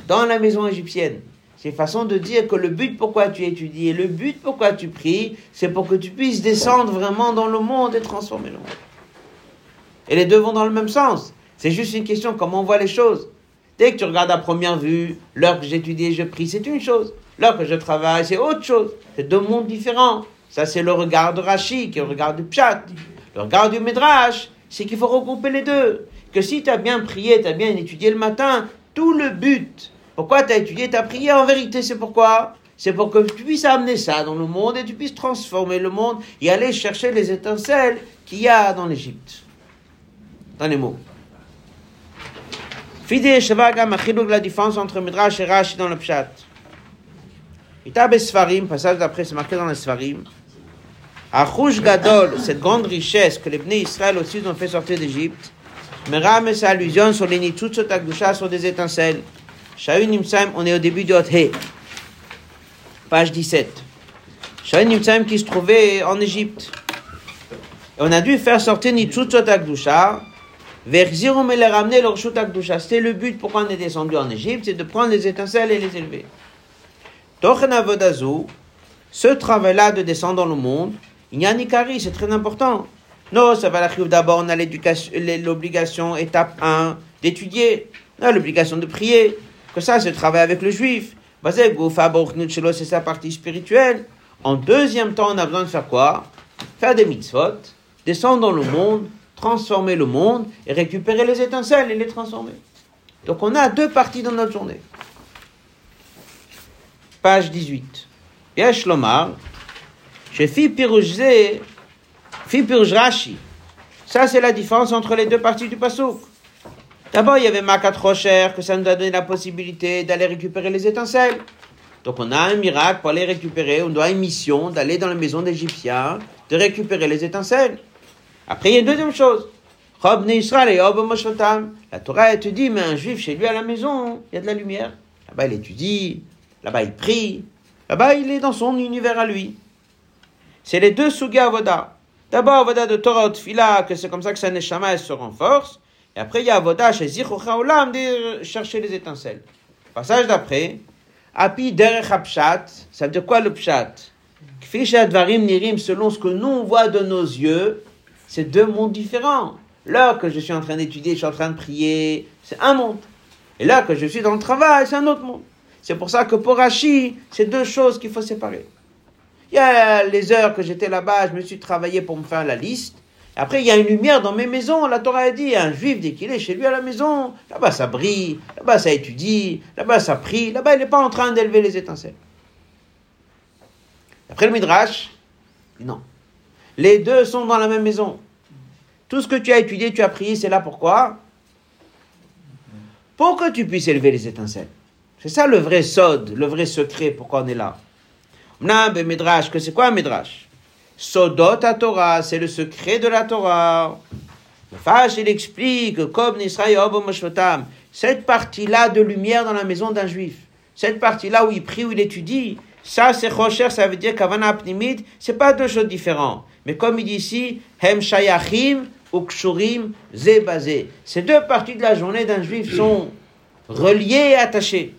Dans la maison égyptienne. c'est façon de dire que le but pourquoi tu étudies et le but pourquoi tu pries, c'est pour que tu puisses descendre vraiment dans le monde et transformer le monde. Et les deux vont dans le même sens. C'est juste une question comment on voit les choses. Dès que tu regardes à première vue, l'heure que j'étudie et je prie, c'est une chose. L'heure que je travaille, c'est autre chose. C'est deux mondes différents. Ça, c'est le regard de est le regard du Pshat. Le regard du Midrash, c'est qu'il faut regrouper les deux. Que si tu as bien prié, tu as bien étudié le matin, tout le but, pourquoi tu as étudié, tu as prié, en vérité, c'est pourquoi? C'est pour que tu puisses amener ça dans le monde et tu puisses transformer le monde et aller chercher les étincelles qu'il y a dans l'Égypte. Dans les mots. Achiluk, la différence entre Midrash et Rashi dans le Pshat. Itab Sfarim, passage d'après, c'est marqué dans les Sfarim. Achouj Gadol, cette grande richesse que les Bnei Israël aussi ont fait sortir d'Égypte, Meram et sa allusion sur les Nitzutzot Akdusha, sur des étincelles. Shaun Nimsaim, on est au début de Hot page 17. Shaun Nimsaim qui se trouvait en Égypte. Et on a dû faire sortir Nitzutzot Akdusha, Verzirum et les ramener leur Shut Akdusha. C'était le but pourquoi on est descendu en Égypte, c'est de prendre les étincelles et les élever. Tochen ce travail-là de descendre dans le monde, il y a Nikari, c'est très important. Non, ça va l'arriver d'abord, on a l'obligation, étape 1, d'étudier. L'obligation de prier. Que ça, c'est le travail avec le juif. C'est sa partie spirituelle. En deuxième temps, on a besoin de faire quoi? Faire des mitzvot, descendre dans le monde, transformer le monde et récupérer les étincelles et les transformer. Donc on a deux parties dans notre journée. Page 18. Yesh Lomar, chez Fi Pirujze, Fi Piruj Rashi. Ça, c'est la différence entre les deux parties du Passouk. D'abord, il y avait Makat Rocher, que ça nous a donné la possibilité d'aller récupérer les étincelles. Donc, on a un miracle pour les récupérer. On doit une mission d'aller dans la maison d'Égyptiens, de récupérer les étincelles. Après, il y a une deuxième chose. La Torah, elle te dit, mais un juif chez lui à la maison, il y a de la lumière. Là-bas, il étudie. Là-bas, il prie. Là-bas, il est dans son univers à lui. C'est les deux sugas avoda. D'abord, avoda de Torah ou Tfila, que c'est comme ça que sa neshama elle se renforce. Et après, il y a avoda chez Zichucha Olam, de chercher les étincelles. Passage d'après. Api derech hapshat. Ça veut dire quoi le pshat? Kfi advarim nirim, selon ce que nous on voit de nos yeux, c'est deux mondes différents. Là que je suis en train d'étudier, je suis en train de prier, c'est un monde. Et là que je suis dans le travail, c'est un autre monde. C'est pour ça que pour Rashi, c'est deux choses qu'il faut séparer. Il y a les heures que j'étais là-bas, je me suis travaillé pour me faire la liste. Après, il y a une lumière dans mes maisons. La Torah a dit, un juif, dès qu'il est chez lui à la maison, là-bas ça brille, là-bas ça étudie, là-bas ça prie, là-bas il n'est pas en train d'élever les étincelles. Après le Midrash, non. Les deux sont dans la même maison. Tout ce que tu as étudié, tu as prié, c'est là pourquoi? Pour que tu puisses élever les étincelles. C'est ça le vrai sod, le vrai secret, pourquoi on est là. Mnab Midrash, que c'est quoi un Midrash? Sodot à Torah, c'est le secret de la Torah. Le Fash, il explique, comme cette partie-là de lumière dans la maison d'un juif, cette partie-là où il prie, où il étudie, ça c'est Rocher, ça veut dire qu'Avana Apnimit, c'est pas deux choses différentes. Mais comme il dit ici, Hem Shayachim, Ukshurim, Zebazé. Ces deux parties de la journée d'un juif sont reliées et attachées.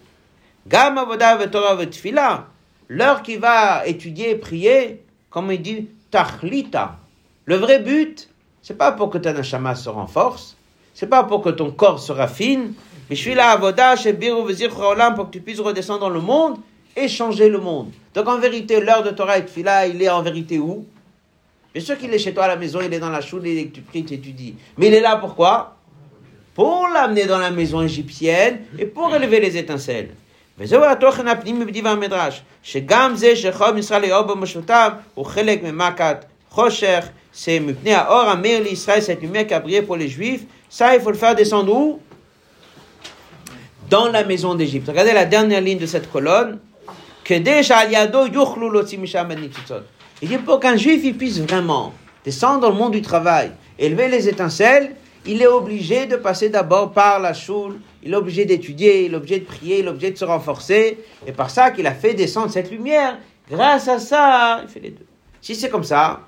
Gam Avoda Torah Tfila, l'heure qu'il va étudier et prier, comme il dit, Tachlita. Le vrai but, c'est pas pour que ta neshama se renforce, c'est pas pour que ton corps se raffine, mais je suis là, Avoda, Shebiru Vezir pour que tu puisses redescendre dans le monde et changer le monde. Donc en vérité, l'heure de Torah et Tfila, il est en vérité où? Bien sûr qu'il est chez toi à la maison, il est dans la choule et que tu pries, tu étudies. Mais il est là pourquoi? Pour l'amener dans la maison égyptienne et pour élever les étincelles. וזהו התוכן הפנימי בדיב המדרש, שגם זה שחוב ישראל לאור במשותיו הוא חלק ממכת חושך, c'est מפני האור המאיר לישראל, cette lumière qui a brillé pour les juifs, ça il faut le faire descendre où Dans la maison d'Égypte. Regardez la dernière ligne de cette colonne, כדי שעל ידו יוכלו להוציא משם הניצוצות. Il dit pour qu'un juif il puisse vraiment descendre dans le monde du travail, élever les étincelles, il est obligé de passer d'abord par la choule, il est obligé d'étudier, il est obligé de prier, il est obligé de se renforcer, et par ça qu'il a fait descendre cette lumière. Grâce à ça, il fait les deux. Si c'est comme ça,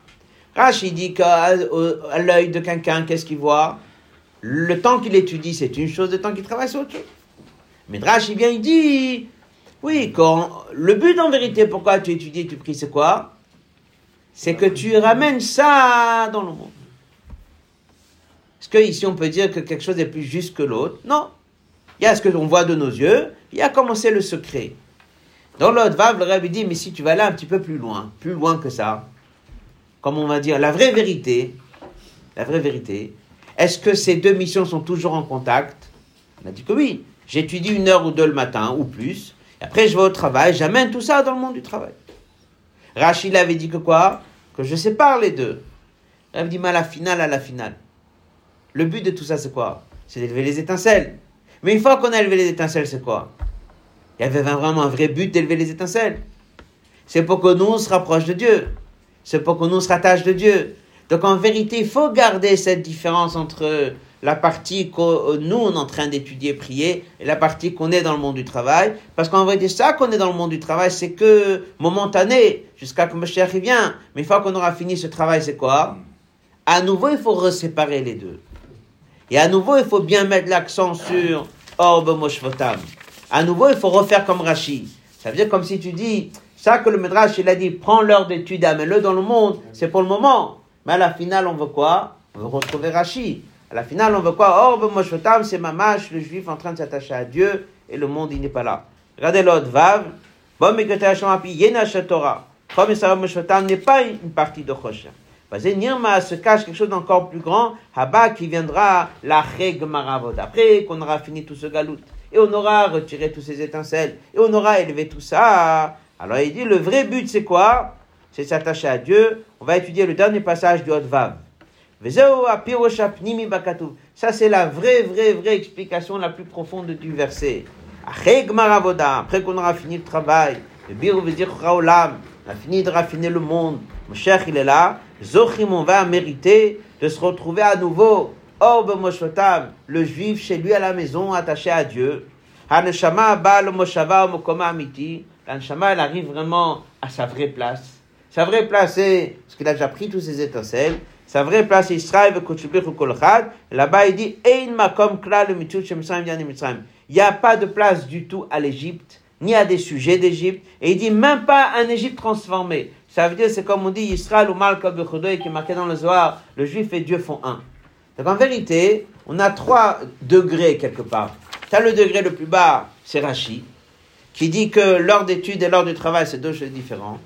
Rashi dit qu'à l'œil de quelqu'un, qu'est-ce qu'il voit? Le temps qu'il étudie, c'est une chose, le temps qu'il travaille, c'est autre chose. Mais Rashi vient, il dit Oui, quand le but en vérité, pourquoi tu étudies tu pries, c'est quoi? C'est que tu ramènes ça dans le monde. Que ici on peut dire que quelque chose est plus juste que l'autre Non. Il y a ce que l'on voit de nos yeux, il y a commencé le secret. Dans l'autre vav, le Rabbi dit, mais si tu vas là un petit peu plus loin, plus loin que ça, comme on va dire, la vraie vérité, la vraie vérité, est-ce que ces deux missions sont toujours en contact? On a dit que oui. J'étudie une heure ou deux le matin, ou plus, après je vais au travail, j'amène tout ça dans le monde du travail. Rachid avait dit que quoi? Que je sépare les deux. Il avait dit, mais à la finale, à la finale. Le but de tout ça, c'est quoi? C'est d'élever les étincelles. Mais une fois qu'on a élevé les étincelles, c'est quoi? Il y avait vraiment un vrai but d'élever les étincelles. C'est pour que nous, on se de Dieu. C'est pour que nous, on se de Dieu. Donc en vérité, il faut garder cette différence entre la partie que nous, on est en train d'étudier, prier, et la partie qu'on est dans le monde du travail. Parce qu'en vérité, ça qu'on est dans le monde du travail, c'est que momentané, jusqu'à que Moshe vient. Mais une fois qu'on aura fini ce travail, c'est quoi? À nouveau, il faut reséparer les deux. Et à nouveau, il faut bien mettre l'accent sur Orbe Moshvotam. À nouveau, il faut refaire comme Rashi. Ça veut dire comme si tu dis, ça que le Midrash, il a dit, prends l'heure d'étude, amène-le dans le monde, c'est pour le moment. Mais à la finale, on veut quoi? On veut retrouver Rashi. À la finale, on veut quoi? Orbe Moshvotam, c'est Mamash, le juif en train de s'attacher à Dieu, et le monde, il n'est pas là. Regardez l'autre, Vav. Bon, mais que tu as n'est pas une partie de Choshen. Nirma se cache quelque chose d'encore plus grand, Haba qui viendra la Maravod. Après qu'on aura fini tout ce galout, et on aura retiré tous ces étincelles, et on aura élevé tout ça. Alors il dit, le vrai but c'est quoi? C'est s'attacher à Dieu. On va étudier le dernier passage du Hot-Vav. Ça c'est la vraie, vraie, vraie explication la plus profonde du verset. Après qu'on aura fini le travail, le bir on a fini de raffiner le monde. Mon cher, il est là. Zochim, on va mériter de se retrouver à nouveau. Orbe Moshotam, le juif chez lui à la maison, attaché à Dieu. Haneshama, Baal, Moshava, Mokoma, Amiti. Elle arrive vraiment à sa vraie place. Sa vraie place, c'est, parce qu'il a déjà pris tous ses étincelles, sa vraie place, Israël. Là-bas, il dit, Il n'y a pas de place du tout à l'Égypte, ni à des sujets d'Égypte. Et il dit, même pas un Égypte transformé. Ça veut dire, c'est comme on dit, Israël ou Malka qui est marqué dans le Zohar, le juif et Dieu font un. Donc en vérité, on a trois degrés quelque part. Tu as le degré le plus bas, c'est Rashi, qui dit que l'heure d'étude et l'heure du travail, c'est deux choses différentes.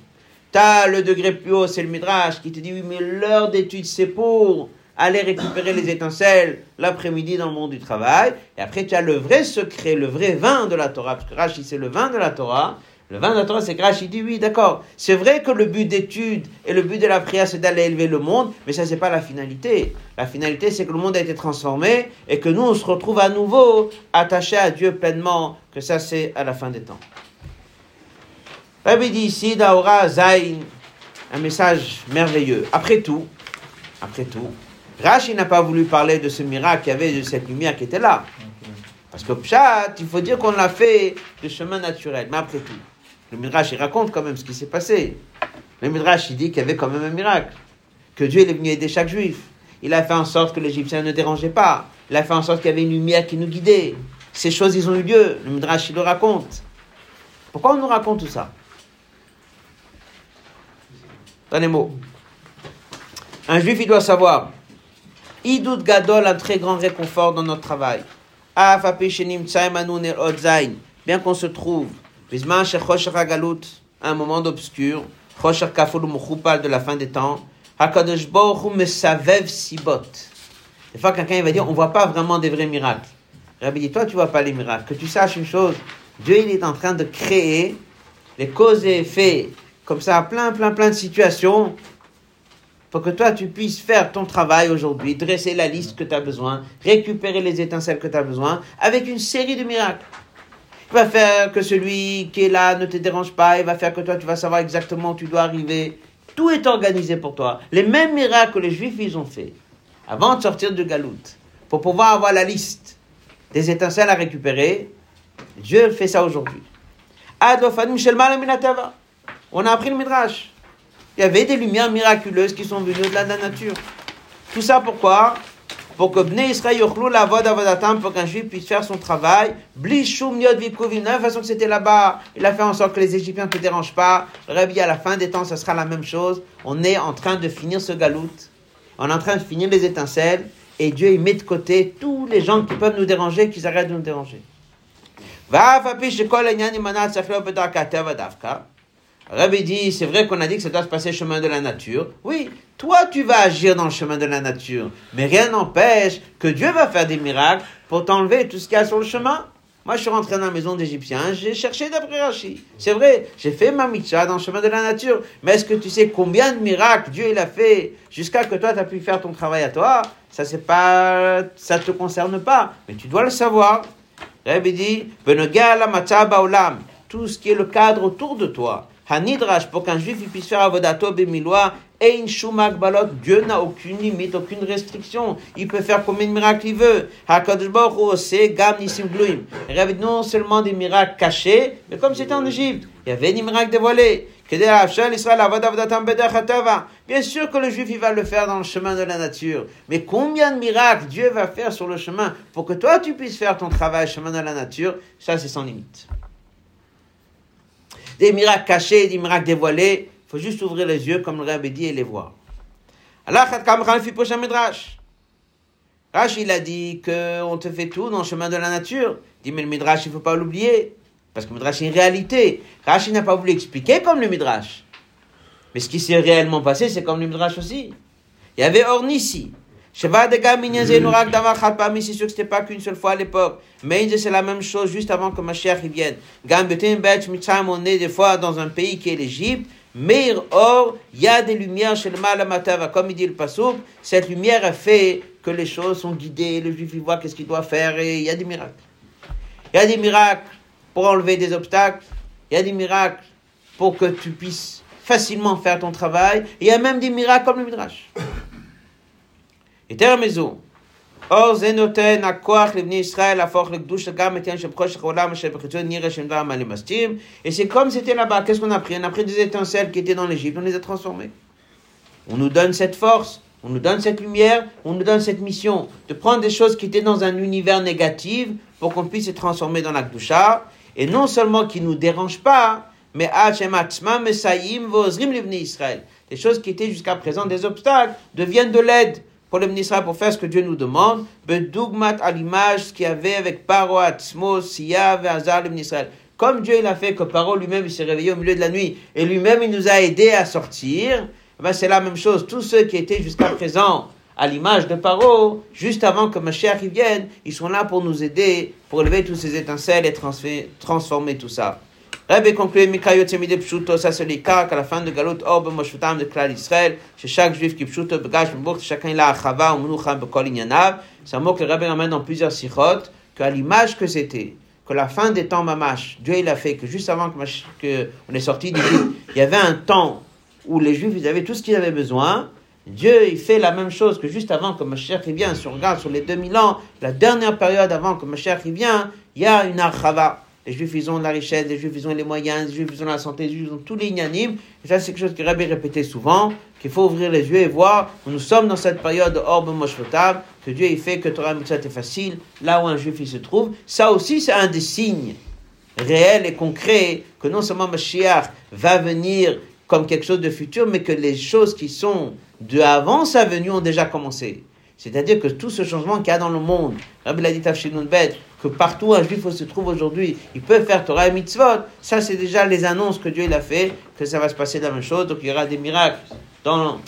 Tu as le degré plus haut, c'est le Midrash, qui te dit, oui, mais l'heure d'étude, c'est pour aller récupérer les étincelles l'après-midi dans le monde du travail. Et après, tu as le vrai secret, le vrai vin de la Torah, parce que Rashi, c'est le vin de la Torah. Le vin de la Torah, c'est grâce. Il dit oui, d'accord. C'est vrai que le but d'étude et le but de la prière, c'est d'aller élever le monde, mais ça, c'est pas la finalité. La finalité, c'est que le monde a été transformé et que nous, on se retrouve à nouveau attachés à Dieu pleinement, que ça, c'est à la fin des temps. Rabbi dit ici, Daora Zain, un message merveilleux. Après tout, après tout, Rashi n'a pas voulu parler de ce miracle qu'il y avait, de cette lumière qui était là. Parce que Pshat, il faut dire qu'on l'a fait de chemin naturel. Mais après tout, le Midrash, il raconte quand même ce qui s'est passé. Le Midrash, il dit qu'il y avait quand même un miracle. Que Dieu est venu aider chaque juif. Il a fait en sorte que l'Égyptien ne dérangeait pas. Il a fait en sorte qu'il y avait une lumière qui nous guidait. Ces choses, ils ont eu lieu. Le Midrash, il le raconte. Pourquoi on nous raconte tout ça? Dans les mots. Un juif, il doit savoir. Idout Gadol, un très grand réconfort dans notre travail. Bien qu'on se trouve un moment d'obscur, de la fin des temps, sibot. Des fois, quelqu'un va dire, on ne voit pas vraiment des vrais miracles. Rabbi dit, toi, tu vois pas les miracles. Que tu saches une chose, Dieu, il est en train de créer les causes et effets, comme ça, plein, plein, plein de situations, pour que toi, tu puisses faire ton travail aujourd'hui, dresser la liste que tu as besoin, récupérer les étincelles que tu as besoin, avec une série de miracles. Il va faire que celui qui est là ne te dérange pas, il va faire que toi tu vas savoir exactement où tu dois arriver. Tout est organisé pour toi. Les mêmes miracles que les Juifs ils ont fait avant de sortir de Galout, pour pouvoir avoir la liste des étincelles à récupérer, Dieu fait ça aujourd'hui. On a appris le Midrash. Il y avait des lumières miraculeuses qui sont venues de la nature. Tout ça pourquoi? pour que Bnei Israël yochlou la vod avodatam, pour qu'un juif puisse faire son travail. Blishum yod de la façon que c'était là-bas, il a fait en sorte que les Égyptiens ne te dérangent pas. Rabbi, à la fin des temps, ce sera la même chose. On est en train de finir ce galoute. On est en train de finir les étincelles. Et Dieu, il met de côté tous les gens qui peuvent nous déranger, qu'ils arrêtent de nous déranger. Va, fapish, kol, yanyan, imanat, saflo, bedaka, teva, davka. Rabbi dit, c'est vrai qu'on a dit que ça doit se passer chemin de la nature. Oui, toi tu vas agir dans le chemin de la nature, mais rien n'empêche que Dieu va faire des miracles pour t'enlever tout ce qu'il y a sur le chemin. Moi, je suis rentré dans la maison d'Égyptiens, j'ai cherché d'après Rachi. C'est vrai, j'ai fait ma mitzvah dans le chemin de la nature. Mais est-ce que tu sais combien de miracles Dieu il a fait jusqu'à que toi tu as pu faire ton travail à toi? Ça c'est pas, ça te concerne pas, mais tu dois le savoir. Rabbi dit, tout ce qui est le cadre autour de toi. Hanidrash, pour qu'un juif il puisse faire avodato bemiloa, ein shumak balot, Dieu n'a aucune limite, aucune restriction. Il peut faire combien de miracles il veut. Gluim. Rabbi dit non seulement des miracles cachés, mais comme c'était en Égypte, il y avait des miracles dévoilés. Bien sûr que le juif il va le faire dans le chemin de la nature. Mais combien de miracles Dieu va faire sur le chemin pour que toi tu puisses faire ton travail chemin de la nature, ça c'est sans limite. Des miracles cachés, des miracles dévoilés, il faut juste ouvrir les yeux comme le Rabbi dit et les voir. Prochain midrash. Rashi il a dit que on te fait tout dans le chemin de la nature. Il dit mais le midrash il faut pas l'oublier parce que le midrash est une réalité. Rashi n'a pas voulu expliquer comme le midrash. Mais ce qui s'est réellement passé, c'est comme le midrash aussi. Il y avait Ornissi. Sheva de Gam Minyan Zenorak Davar Parmi, c'est sûr que c'était pas qu'une seule fois à l'époque. Mais c'est la même chose juste avant que Mashiach y vienne. Gam Betin Bet Mitzrayim, on est des fois dans un pays qui est l'Égypte. Meir Or, il y a des lumières chez le mal Matava, comme il dit le Passouk. Cette lumière a fait que les choses sont guidées, le juif il voit qu'est-ce qu'il doit faire et il y a des miracles. Il y a des miracles pour enlever des obstacles. Il y a des miracles pour que tu puisses facilement faire ton travail. Et il y a même des miracles comme le Midrash. יותר מזו, אור זה נותן הכוח לבני ישראל להפוך לקדוש גם את עניין של חושך העולם אשר בחיצון נראה שהם דבר מה למסתים. Et c'est comme c'était là-bas, qu'est-ce qu'on a pris On a pris des étincelles qui étaient dans l'Égypte, on les a transformées. On nous donne cette force, on nous donne cette lumière, on nous donne cette mission de prendre des choses qui étaient dans un univers négatif pour qu'on puisse se transformer dans la Kdusha. Et non seulement qui ne nous dérangent pas, mais Israël. Des choses qui étaient jusqu'à présent des obstacles deviennent de l'aide pour le ministère pour faire ce que Dieu nous demande. Bedugmat à l'image ce avait avec Paro, Atzmo, le Israël. Comme Dieu il a fait que Paro lui-même s'est réveillé au milieu de la nuit et lui-même il nous a aidés à sortir, ben c'est la même chose. Tous ceux qui étaient jusqu'à présent à l'image de Paro, juste avant que Mashiach y vienne, ils sont là pour nous aider, pour lever toutes ces étincelles et transformer tout ça. Rabbi conclut, Mikayot Semide Pshuto, ça c'est l'écart qu'à la fin de Galut Orbe Moshutam de Klal Israël, chez chaque juif qui Pshuto, Begash, Mbok, chacun il a Achava, ou Menucham, Bekol Inyanav. C'est un mot que le Rabbi ramène dans plusieurs sikhot, qu'à l'image que c'était, que la fin des temps mamash, Dieu il a fait que juste avant que, on est sorti il y avait un temps où les juifs ils avaient tout ce qu'ils avaient besoin. Dieu il fait la même chose que juste avant que Mashiach il vient. Si on regarde sur les 2000 ans, la dernière période avant que Mashiach il vient, il y a une archava. Les juifs ils ont la richesse, les juifs ils ont les moyens, les juifs ils ont la santé, les juifs ils ont tous les inanimes. Et ça c'est quelque chose que Rabbi répétait souvent, qu'il faut ouvrir les yeux et voir nous sommes dans cette période de Orbe Moshvotav, que Dieu il fait que Torah Mitzvah est facile, là où un juif se trouve. Ça aussi c'est un des signes réel et concret que non seulement Mashiach va venir comme quelque chose de futur, mais que les choses qui sont de avant sa venue ont déjà commencé. C'est-à-dire que tout ce changement qu'il y a dans le monde, Rabbi l'a dit que partout un juif se trouve aujourd'hui, il peut faire Torah et mitzvot, ça c'est déjà les annonces que Dieu il a fait, que ça va se passer la même chose, donc il y aura des miracles dans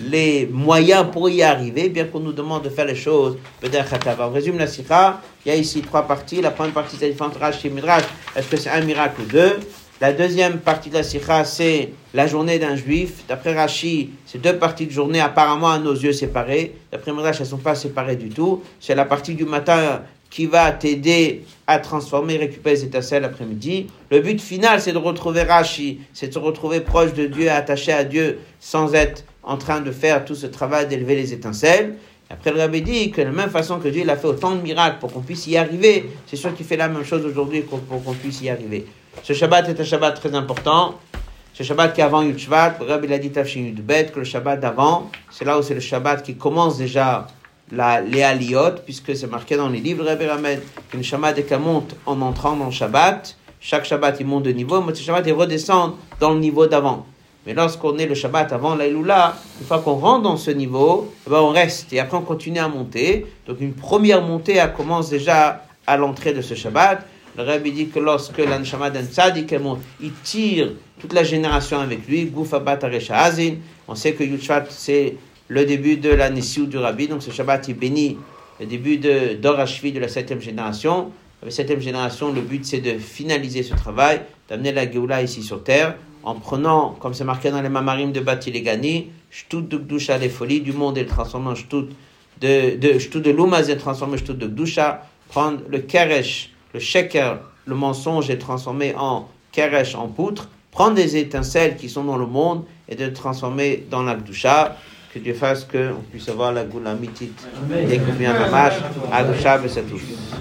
les moyens pour y arriver, bien qu'on nous demande de faire les choses, On résume la sikha, il y a ici trois parties. La première partie, c'est la différence Rashi Midrash. Est-ce que c'est un miracle ou deux? La deuxième partie de la sikha, c'est la journée d'un juif. D'après Rashi, c'est deux parties de journée apparemment à nos yeux séparées. D'après Midrash, elles ne sont pas séparées du tout. C'est la partie du matin qui va t'aider à transformer, récupérer les étincelles l'après-midi. Le but final, c'est de retrouver Rashi, c'est de se retrouver proche de Dieu, attaché à Dieu, sans être en train de faire tout ce travail d'élever les étincelles. Après, le rabbi dit que de la même façon que Dieu il a fait autant de miracles pour qu'on puisse y arriver, c'est sûr qu'il fait la même chose aujourd'hui pour, pour qu'on puisse y arriver. Ce Shabbat est un Shabbat très important. Ce Shabbat qui est avant Yud Shvat, le rabbi il a dit Yud Bet, que le Shabbat d'avant, c'est là où c'est le Shabbat qui commence déjà la, les aliyot, puisque c'est marqué dans les livres Rabbi Ramed, qu'une Neshama dès qu'elle monte en entrant dans le Shabbat, chaque Shabbat il monte de niveau, mais ce Shabbat il redescend dans le niveau d'avant. Mais lorsqu'on est le Shabbat avant l'Aïloula, une fois qu'on rentre dans ce niveau, eh ben on reste et après on continue à monter. Donc une première montée elle commence déjà à l'entrée de ce Shabbat. Le Rabbi dit que lorsque l'Anshama d'un elle monte, il tire toute la génération avec lui. On sait que Yushvat c'est le début de la du Rabbi. Donc ce Shabbat il bénit le début de d'Orashvi de la septième génération. La septième génération, le but c'est de finaliser ce travail, d'amener la Géoula ici sur terre, en prenant, comme c'est marqué dans les Mamarim de Bati Legani, Shtut de Gdusha, les folies du monde et le transformer en de, de, de Lumaz et transformer en Shtut de Gdusha, prendre le Keresh, le Sheker, le mensonge et le transformer en Keresh, en poutre, prendre des étincelles qui sont dans le monde et de le transformer dans la Gdusha. Que Dieu fasse qu'on puisse avoir la Goula Mitit. Dès qu'on vient à Mamash, à Gdusha, et c'est tout.